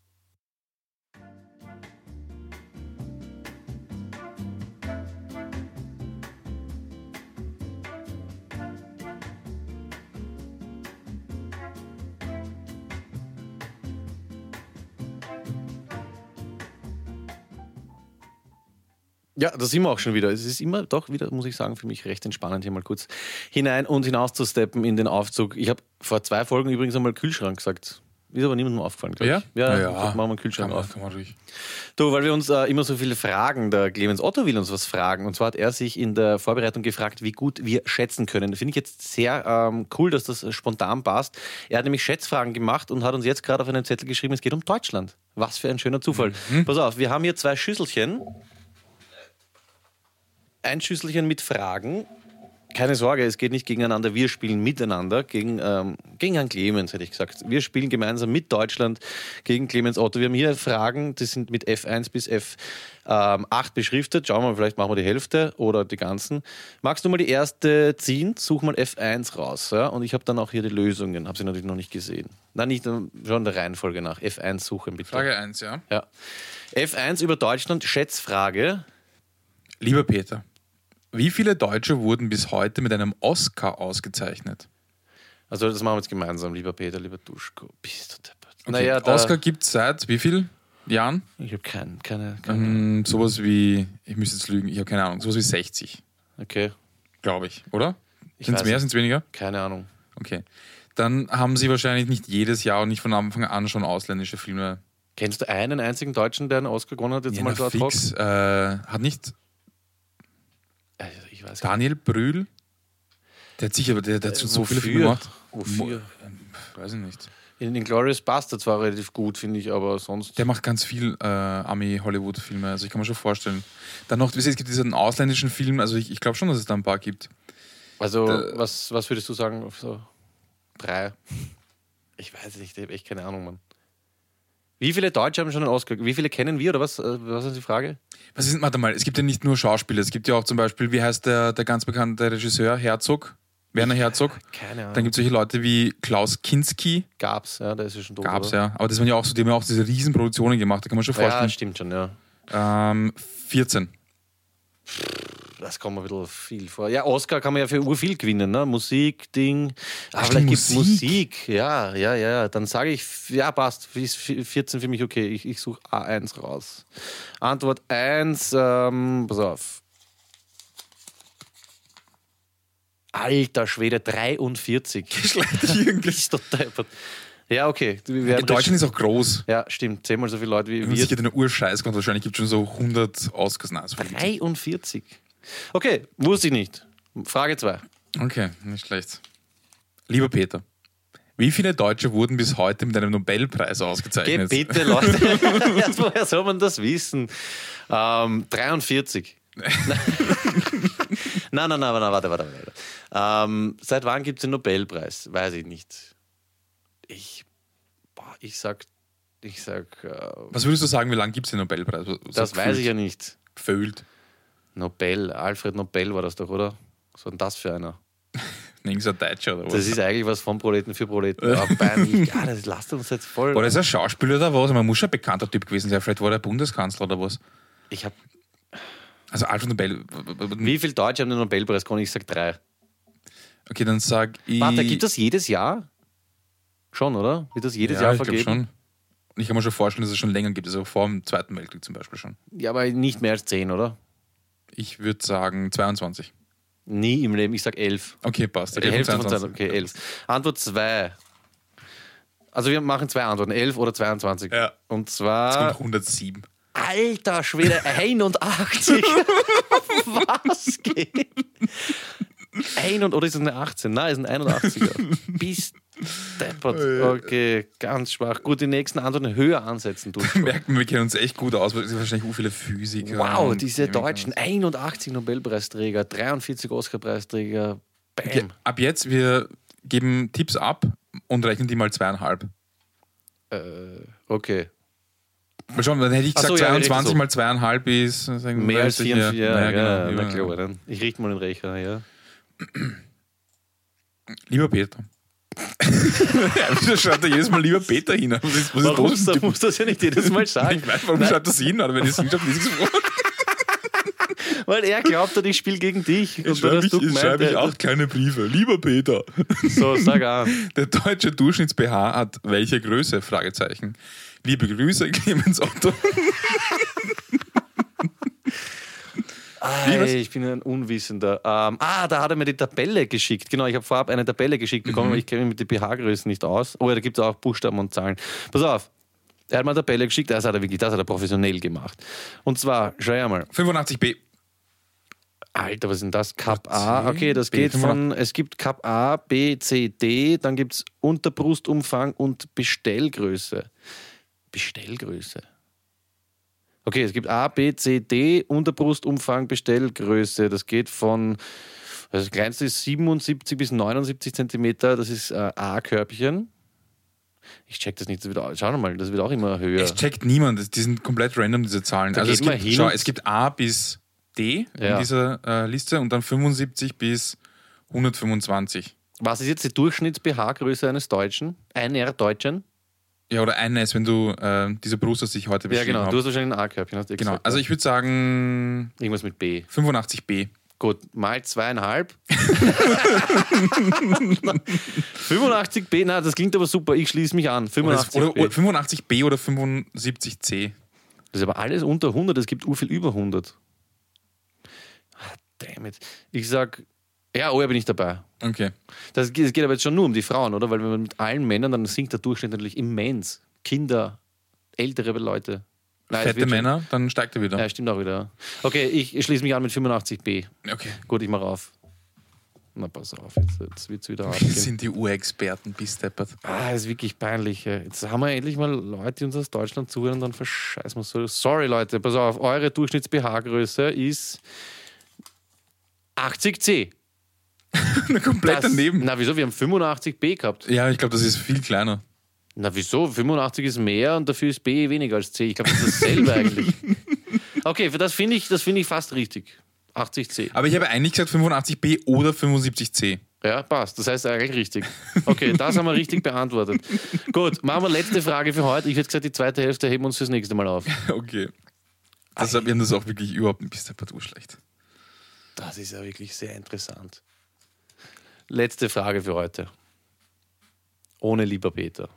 Ja, da sind wir auch schon wieder. Es ist immer doch wieder, muss ich sagen, für mich recht entspannend, hier mal kurz hinein und hinaus zu steppen in den Aufzug. Ich habe vor zwei Folgen übrigens einmal Kühlschrank gesagt. Ist aber niemandem aufgefallen, glaube Ja? ich. Ja, ja, glaub, machen wir einen Kühlschrank kann man, auf. Kann man ruhig. Du, weil wir uns äh, immer so viele fragen, der Clemens Otto will uns was fragen. Und zwar hat er sich in der Vorbereitung gefragt, wie gut wir schätzen können. Finde ich jetzt sehr ähm, cool, dass das spontan passt. Er hat nämlich Schätzfragen gemacht und hat uns jetzt gerade auf einen Zettel geschrieben, es geht um Deutschland. Was für ein schöner Zufall. Pass auf, wir haben hier zwei Schüsselchen. Ein Schüsselchen mit Fragen keine Sorge, es geht nicht gegeneinander, wir spielen miteinander gegen, ähm, gegen Herrn Clemens, hätte ich gesagt. Wir spielen gemeinsam mit Deutschland gegen Clemens Otto. Wir haben hier Fragen, die sind mit F1 bis F8 beschriftet. Schauen wir mal, vielleicht machen wir die Hälfte oder die ganzen. Magst du mal die erste ziehen? Such mal F1 raus. Ja? Und ich habe dann auch hier die Lösungen, habe sie natürlich noch nicht gesehen. Nein, nicht ähm, schon der Reihenfolge nach. F1 suchen bitte. Frage 1, ja. Ja. F1 über Deutschland, Schätzfrage. Lieber Peter, wie viele Deutsche wurden bis heute mit einem Oscar ausgezeichnet? Also das machen wir jetzt gemeinsam, lieber Peter, lieber Duschko. Bist du deppert. Okay, Naja, Oscar gibt es seit wie viel Jahren? ich habe kein, keine, keine. Hm, sowas wie, ich müsste jetzt lügen, ich habe keine Ahnung, sowas wie 60, Okay, glaube ich, oder? Sind es mehr, sind es weniger? keine Ahnung. Okay. Dann haben sie wahrscheinlich nicht jedes Jahr und nicht von Anfang an schon ausländische Filme. Kennst du einen einzigen Deutschen, der einen Oscar gewonnen hat? Jetzt Ja, mal so fix. Äh, hat nicht ich weiß Daniel Brühl? Der hat sicher, der, der hat schon so viele Filme gemacht. Wofür? Mo- Weiß ich nicht. In den Glorious Bastards war relativ gut, finde ich, aber sonst. Der macht ganz viel äh, Ami-Hollywood-Filme, also ich kann mir schon vorstellen. Dann noch, es gibt diesen ausländischen Film, also ich, ich glaube schon, dass es da ein paar gibt. Also, Der- was, was würdest du sagen? So drei? Ich weiß nicht, ich habe echt keine Ahnung, Mann. Wie viele Deutsche haben schon einen Oscar? Wie viele kennen wir oder was? Äh, Was ist die Frage? Was ist, warte mal, es gibt ja nicht nur Schauspieler, es gibt ja auch zum Beispiel, wie heißt der, der ganz bekannte Regisseur, Herzog? Werner Herzog. Keine Ahnung. Dann gibt es solche Leute wie Klaus Kinski, Gab's, ja, der ist ja schon tot. gab's oder? ja. Aber das waren ja auch so, die haben ja auch diese Riesenproduktionen gemacht, da kann man schon Ja, vorstellen. stimmt schon, ja. ähm, 14. Das kommt mir ein bisschen viel vor. Ja, Oscar kann man ja für urviel gewinnen, ne? Musik, Ding. Ah, vielleicht gibt Musik. Musik. Ja, ja, ja. Dann sage ich, ja, passt. Ist 14 für mich okay. Ich, ich suche A1 raus. Antwort 1, ähm, pass auf. Alter Schwede, 43. Bist du deppert. Ja, okay. Werden Deutschland ist auch groß. ja, stimmt. Zehnmal so viele Leute wie Wir haben wir. sicher den Urscheiß gemacht, wahrscheinlich gibt es schon so 100 Oscars. Nein, so viel gibt's nicht. 43. Okay, wusste ich nicht. Frage 2. Okay, nicht schlecht. Lieber Peter, wie viele Deutsche wurden bis heute mit einem Nobelpreis Geh ausgezeichnet? bitte, Leute. Woher soll man das wissen? Ähm, 43. nein, nein, nein, nein, warte, warte, warte. Ähm, seit wann gibt es den Nobelpreis? Weiß ich nicht. Ich, boah, ich sag, ich sag, äh, Was würdest du sagen, wie lange gibt es den Nobelpreis? So das weiß ich ja nicht. Gefühlt. Nobel, Alfred Nobel war das doch, oder? Was war denn das für einer? Nirgends ein Deutscher oder was? Das ist eigentlich was von Proleten für Proleten. Aber. Ja, das lasst uns jetzt voll. War das ein Schauspieler oder was? Man muss schon ein bekannter Typ gewesen sein. Vielleicht war der Bundeskanzler oder was? Ich hab, Also Alfred Nobel. wie viele Deutsche haben den Nobelpreis gewonnen? Ich sag drei. Okay, dann sag ich. Warte, gibt das jedes Jahr? Schon, oder? Wird das jedes ja, Jahr ich vergeben? schon. Ich kann mir schon vorstellen, dass es schon länger gibt, also vor dem Zweiten Weltkrieg zum Beispiel schon. Ja, aber nicht mehr als zehn, oder? Ich würde sagen 22. Nie im Leben. Ich sag elf. Okay, passt. Die Hälfte von Zeit. Okay, elf. Antwort zwei. Also wir machen zwei Antworten, elf oder 22. Ja. Und Es zwar. kommt 107. Alter Schwede, 81. Was geht? Ein und, oder ist es eine 18? Nein, es ist ein 81er. Bis deppert. Okay, ganz schwach. Gut, die nächsten Antworten höher ansetzen. Du. Merkt man, wir kennen uns echt gut aus, weil es sind wahrscheinlich so viele Physiker. Wow, diese. Deutschen. 81 Nobelpreisträger, 43 Oscarpreisträger. Bam. Okay, ab jetzt, wir geben Tipps ab und rechnen die mal zweieinhalb. Äh, okay. Mal schauen, dann hätte ich gesagt, so, ja, wir rechnen 22 so. mal zweieinhalb ist sagen, Mehr als weiß ich, 44. Ja, ja, ja, na genau. klar. Dann. Ich richte mal den Rechner, ja. Lieber Peter. Wieso schreibt er jedes Mal lieber Peter hin? Was ist, was ist Warum los? muss, muss das ja nicht jedes Mal sagen? Ich weiß, warum Nein. er das hin? Wenn ich es ist es Weil er glaubt hat, ich spiele gegen dich. Und dann schreibe ich, jetzt gemeint, schreibe ich acht kleine Briefe. Lieber Peter. So, sag an. Der deutsche Durchschnitts-BH hat welche Größe? Fragezeichen. Liebe Grüße, Clemens Otto. Ei, ich bin ein Unwissender. Ähm, ah, da hat er mir die Tabelle geschickt. Genau, ich habe vorab eine Tabelle geschickt bekommen, Mhm. aber ich kenne mich mit den pH-Größen nicht aus. Oh, ja, da gibt es auch Buchstaben und Zahlen. Pass auf. Er hat mir eine Tabelle geschickt, das hat er wirklich, das hat er professionell gemacht. Und zwar, schau her mal. 85b. Alter, was ist denn das? Cup A. Okay, das B, geht von, es gibt Cup A, B, C, D, dann gibt es Unterbrustumfang und Bestellgröße. Bestellgröße. Okay, es gibt A, B, C, D, Unterbrustumfang, Bestellgröße. Das geht von Also das kleinste ist 77 bis 79 Zentimeter, das ist äh, A-Körbchen. Ich check das nicht, das wird, auch- schau mal, das wird auch immer höher. Es checkt niemand, das- die sind komplett random, diese Zahlen. Da also es gibt, hin schau, es gibt A bis D Ja. in dieser äh, Liste und dann 75 bis 125. Was ist jetzt die Durchschnitts-BH-Größe eines Deutschen? Einer Deutschen? Ja, oder eines, wenn du äh, diese Brust, das ich heute Ja, beschrieben genau. Du habe. hast wahrscheinlich ein A-Körbchen, hast du ja Genau, gesagt. also ich würde sagen Irgendwas mit B. 85b. Gut, mal zweieinhalb. 85B, na, das klingt aber super. Ich schließe mich an. Oder, 85B. oder, oder 85b oder 75c. Das ist aber alles unter 100. Es gibt urviel über 100. Ah, damn it. Ich sag, ja, oh, ja, bin ich dabei. Okay. Das geht, es geht aber jetzt schon nur um die Frauen, oder? Weil wenn man mit allen Männern, dann sinkt der Durchschnitt natürlich immens. Kinder, ältere Leute. Nein, Fette wird schon- Männer, dann steigt er wieder. Ja, stimmt auch wieder. Okay, ich, schließe mich an mit 85b. Okay. Gut, ich mach auf. Na, pass auf, jetzt, jetzt wird es wieder Wir abgehen. sind die Urexperten, bis deppert. Ah, das ist wirklich peinlich. Jetzt haben wir endlich mal Leute, die uns aus Deutschland zuhören und dann verscheißen wir so. Sorry, Leute, pass auf, eure Durchschnitts-BH-Größe ist 80C. Komplett Das- daneben. Na, wieso? Wir haben 85B gehabt. Ja, ich glaube, das ist viel kleiner. Na, wieso? 85 ist mehr und dafür ist B weniger als C. Ich glaube, das ist dasselbe eigentlich. Okay, für das finde ich, das finde ich fast richtig. 80C. Aber ich habe eigentlich gesagt 85b oder 75c. Ja, passt. Das heißt eigentlich richtig. Okay, das haben wir richtig beantwortet. Gut, machen wir letzte Frage für heute. Ich hätte gesagt, die zweite Hälfte heben wir uns fürs nächste Mal auf. Okay. Also, wir haben das auch wirklich überhaupt nicht bis deppert urschlecht. Das ist ja wirklich sehr interessant. Letzte Frage für heute. Ohne lieber Peter.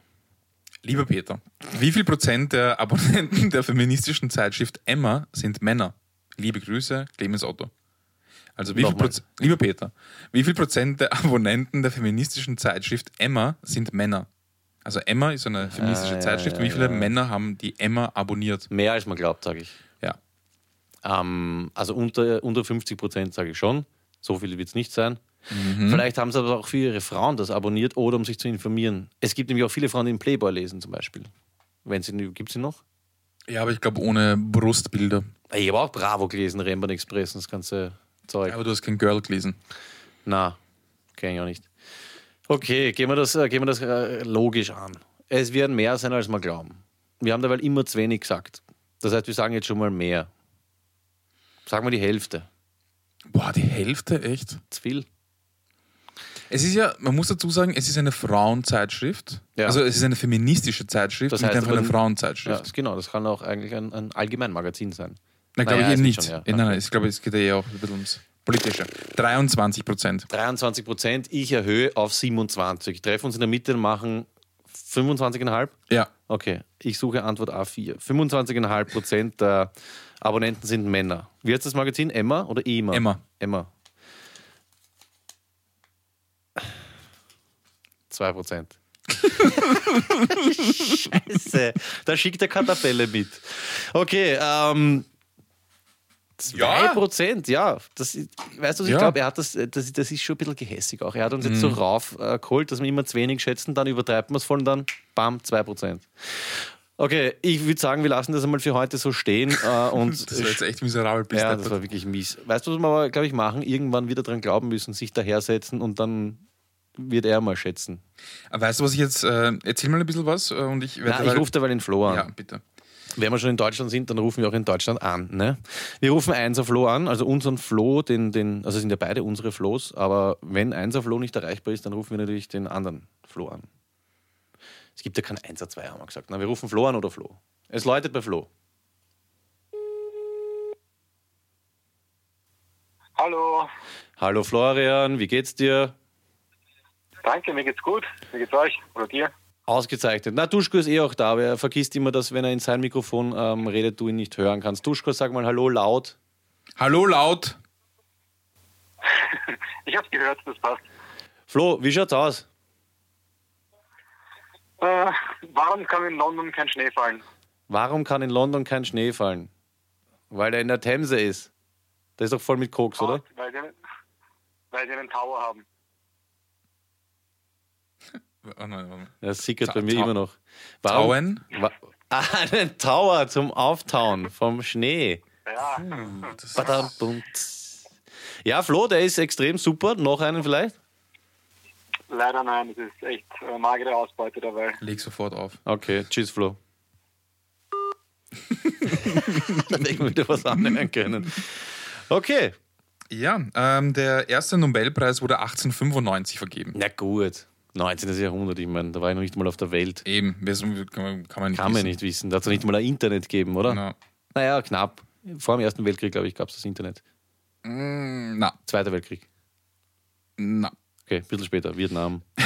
Lieber Peter, wie viel Prozent der Abonnenten der feministischen Zeitschrift Emma sind Männer? Liebe Grüße, Clemens Otto. Also wie viel. Proz Lieber Peter, wie viel Prozent der Abonnenten der feministischen Zeitschrift Emma sind Männer? Also Emma ist eine feministische Ah, ja, Zeitschrift. ja, wie viele ja. Männer haben die Emma abonniert? Mehr als man glaubt, sage ich. Ja. Ähm, also unter, unter 50 Prozent sage ich schon. So viel wird es nicht sein. Mhm. Vielleicht haben sie aber auch für ihre Frauen das abonniert oder um sich zu informieren. Es gibt nämlich auch viele Frauen, die den Playboy lesen zum Beispiel. Wenn sie, gibt es sie noch? Ja, aber ich glaube ohne Brustbilder. Ich habe auch Bravo gelesen, Rembrandt Express und das ganze Zeug. Aber du hast kein Girl gelesen. Na, kenne ich auch nicht. Okay, gehen wir das, äh, gehen wir das äh, logisch an. Es werden mehr sein, als wir glauben. Wir haben dabei immer zu wenig gesagt. Das heißt, wir sagen jetzt schon mal mehr. Sagen wir die Hälfte. Boah, die Hälfte echt? Zu viel? Es ist ja, man muss dazu sagen, es ist eine Frauenzeitschrift. Ja. Also es ist eine feministische Zeitschrift, Das nicht heißt einfach aber- eine Ja, Frauenzeitschrift. das, genau, das kann auch eigentlich ein, ein Allgemeinmagazin sein. Nein, glaube Naja, ich nicht. schon, ja. Nein, nein, ich glaube, es geht ja auch ein bisschen ums Politische. 23 Prozent. 23 Prozent, ich erhöhe auf 27. Treffen uns in der Mitte und machen 25,5? Ja. Okay, ich suche Antwort A4. 25,5 Prozent der Abonnenten sind Männer. Wie heißt das Magazin? Emma oder Emma? Emma. Emma. 2 Prozent. Scheiße, da schickt der keine Tabelle mit. Okay, ähm. 2 Ja. Prozent, ja. Das, weißt du, was ich Ja. glaube, er hat das, das, das ist schon ein bisschen gehässig auch. Er hat uns jetzt so raufgeholt, äh, geholt, dass wir immer zu wenig schätzen, dann übertreibt man es voll und dann, bam, 2 Prozent. Okay, ich würde sagen, wir lassen das einmal für heute so stehen. Äh, und Das war jetzt echt miserabel. bis ja, das war wirklich mies. Weißt du, was wir aber, glaube ich, machen? Irgendwann wieder dran glauben müssen, sich dahersetzen und dann wird er mal schätzen. Aber Weißt du, was ich jetzt. Äh, erzähl mal ein bisschen was äh, und ich werde. Na, ich rufe derweil den Flo an. Ja, bitte. Wenn wir schon in Deutschland sind, dann rufen wir auch in Deutschland an. Ne? Wir rufen Einser Flo an, also unseren Flo, den, den, also es sind ja beide unsere Flos, aber wenn Einser Flo nicht erreichbar ist, dann rufen wir natürlich den anderen Flo an. Es gibt ja keinen Einser 2, haben wir gesagt. Na, wir rufen Flo an oder Flo. Es läutet bei Flo. Hallo, Hallo Florian, wie geht's dir? Danke, mir geht's gut. Wie geht's euch oder dir? Ausgezeichnet. Na, Duschko ist eh auch da, aber er vergisst immer, dass wenn er in sein Mikrofon ähm, redet, du ihn nicht hören kannst. Duschko, sag mal Hallo laut. Hallo laut. Ich hab's gehört, das passt. Flo, wie schaut's aus? Äh, warum kann in London kein Schnee fallen? Warum kann in London kein Schnee fallen? Weil er in der Themse ist. Der ist doch voll mit Koks, oder? Weil sie, weil sie einen Tower haben. Oh nein, warte mal. Das sickert Ta- bei mir ta- immer noch. Tauen? Wa ah, einen Tower zum Auftauen vom Schnee. Ja, tss. Ja, Flo, der ist extrem super. Noch einen vielleicht? Leider nein, es ist echt äh, magere Ausbeute dabei. Leg sofort auf. Okay, tschüss, Flo. Dann hätten wir wieder was annehmen können. Okay. Ja, ähm, der erste Nobelpreis wurde 1895 vergeben. Na gut. 19. Jahrhundert, ich meine, da war ich noch nicht mal auf der Welt. Eben, kann man, kann man nicht Kann man wissen. nicht wissen. Da hat es nicht mal ein Internet gegeben, oder? Na, Naja, knapp. Vor dem Ersten Weltkrieg, glaube ich, gab es das Internet. mm, na, Zweiter Weltkrieg. na. Okay, ein bisschen später, Vietnam.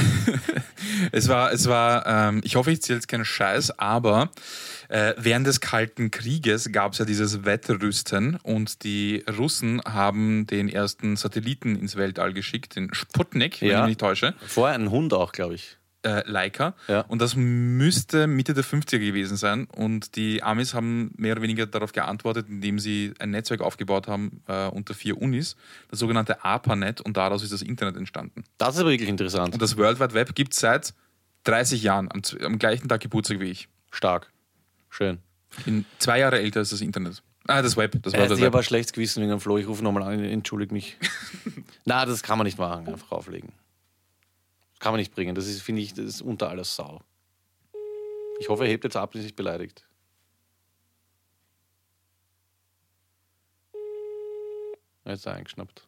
Es war, es war ähm, ich hoffe, ich zähle jetzt keinen Scheiß, aber äh, während des Kalten Krieges gab es ja dieses Wettrüsten und die Russen haben den ersten Satelliten ins Weltall geschickt, den Sputnik, wenn Ja. ich mich nicht täusche, Vorher ein Hund auch, glaube ich. Äh, Leica. Ja. Und das müsste Mitte der 50er gewesen sein. Und die Amis haben mehr oder weniger darauf geantwortet, indem sie ein Netzwerk aufgebaut haben äh, unter vier Unis, das sogenannte ARPANET, und daraus ist das Internet entstanden. Das ist aber wirklich interessant. Und das World Wide Web gibt es seit 30 Jahren, am, am gleichen Tag Geburtstag wie ich. Stark. Schön. Bin zwei Jahre älter als das Internet. Ah, das Web. Das Äh, World ich habe ein schlechtes Gewissen wegen dem Flo. Ich rufe nochmal an, entschuldige mich. Na, das kann man nicht machen, einfach auflegen. Kann man nicht bringen. Das ist, finde ich, das ist unter aller Sau. Ich hoffe, er hebt jetzt ab und ist nicht beleidigt. Jetzt ist er eingeschnappt.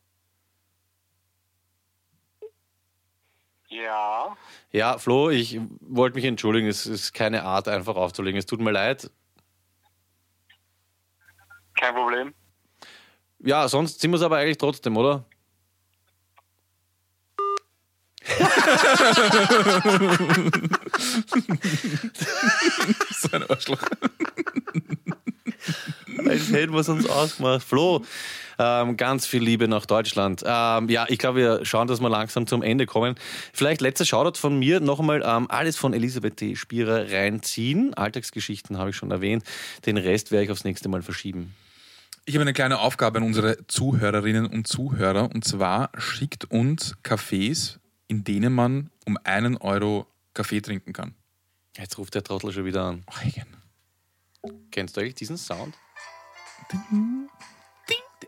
Ja, Ja, Flo, ich wollte mich entschuldigen. Es ist keine Art, einfach aufzulegen. Es tut mir leid. kein Problem. Ja, sonst sind wir es aber eigentlich trotzdem, oder? so ein Arschloch. Als hätten wir es uns ausgemacht. Flo, ähm, ganz viel Liebe nach Deutschland. Ähm, ja, ich glaube, wir schauen, dass wir langsam zum Ende kommen. Vielleicht letzter Shoutout von mir noch einmal ähm, alles von Elisabeth T. Spierer reinziehen. Alltagsgeschichten habe ich schon erwähnt. Den Rest werde ich aufs nächste Mal verschieben. Ich habe eine kleine Aufgabe an unsere Zuhörerinnen und Zuhörer. Und zwar schickt uns Cafés, in denen man um einen Euro Kaffee trinken kann. Jetzt ruft der Trottel schon wieder an. Eugen. Kennst du eigentlich diesen Sound?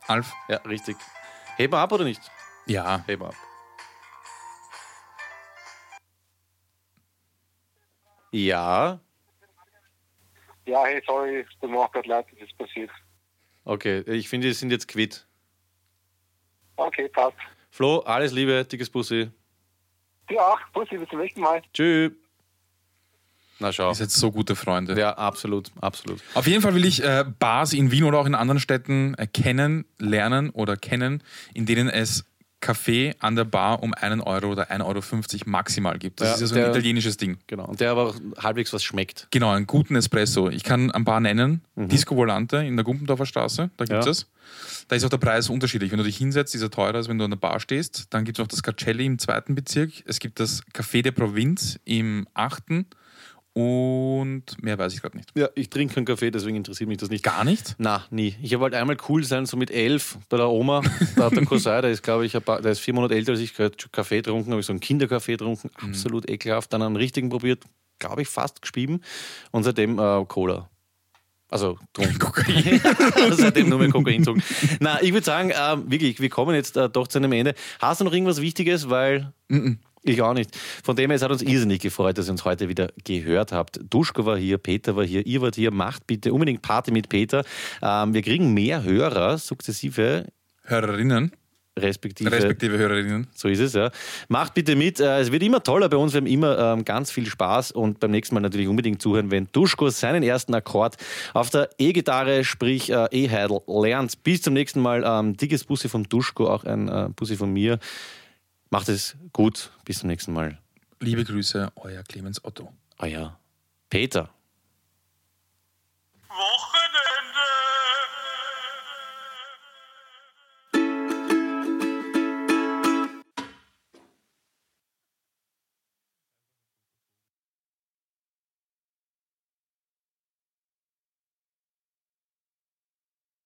Alf? Ja, richtig. Heben wir ab oder nicht? Ja. Heben wir ab. Ja, Ja, hey, sorry, es tut mir auch gerade leid, dass es passiert. okay. Ich finde, wir sind jetzt quitt. Okay, passt. Flo, alles Liebe, dickes Bussi. Dir auch. Bussi, bis zum nächsten Mal. Tschüss. Na schau. Ihr seid so gute Freunde. Ja, absolut, absolut. Auf jeden Fall will ich äh, Bars in Wien oder auch in anderen Städten äh, kennen, lernen oder kennen, in denen es Kaffee an der Bar um einen Euro oder 1,50 Euro maximal gibt. Das Ja, ist ja so ein der- italienisches Ding. Genau. Und der aber auch halbwegs was schmeckt. Genau, einen guten Espresso. Ich kann ein paar nennen. Disco Volante in der Gumpendorfer Straße, da gibt es Mhm. Ja. es. Da ist auch der Preis unterschiedlich. Wenn du dich hinsetzt, ist er teurer, als wenn du an der Bar stehst. Dann gibt es noch das Cacelli im zweiten Bezirk. Es gibt das Café de Provinz im achten. Und mehr weiß ich gerade nicht. Ja, ich trinke keinen Kaffee, deswegen interessiert mich das nicht. Gar nicht? Na, nie. Ich wollte einmal cool sein, so mit elf, bei der Oma. Da hat der Cousin, der ist, glaube ich, paar, der ist vier Monate älter als ich, gehört schon Kaffee getrunken, habe ich so einen Kinderkaffee getrunken, absolut ekelhaft. Dann einen richtigen probiert, glaube ich, fast gespieben. Und seitdem äh, Cola. Also getrunken. Kokain. seitdem nur mehr Kokain getrunken. Na, ich würde sagen, ähm, wirklich, wir kommen jetzt äh, doch zu einem Ende. Hast du noch irgendwas Wichtiges? Weil. Ich auch nicht. Von dem her, es hat uns irrsinnig gefreut, dass ihr uns heute wieder gehört habt. Duschko war hier, Peter war hier, ihr wart hier. Macht bitte unbedingt Party mit Peter. Ähm, wir kriegen mehr Hörer, sukzessive, Hörerinnen, respektive. respektive Hörerinnen. So ist es, ja. Macht bitte mit. Äh, Es wird immer toller bei uns. Wir haben immer ähm, ganz viel Spaß und beim nächsten Mal natürlich unbedingt zuhören, wenn Duschko seinen ersten Akkord auf der E-Gitarre, sprich äh, E-Heidel, lernt. Bis zum nächsten Mal. Ähm, dickes Bussi vom Duschko, auch ein äh, Bussi von mir. Macht es gut. Bis zum nächsten Mal. Liebe Grüße, euer Clemens Otto. Euer Peter.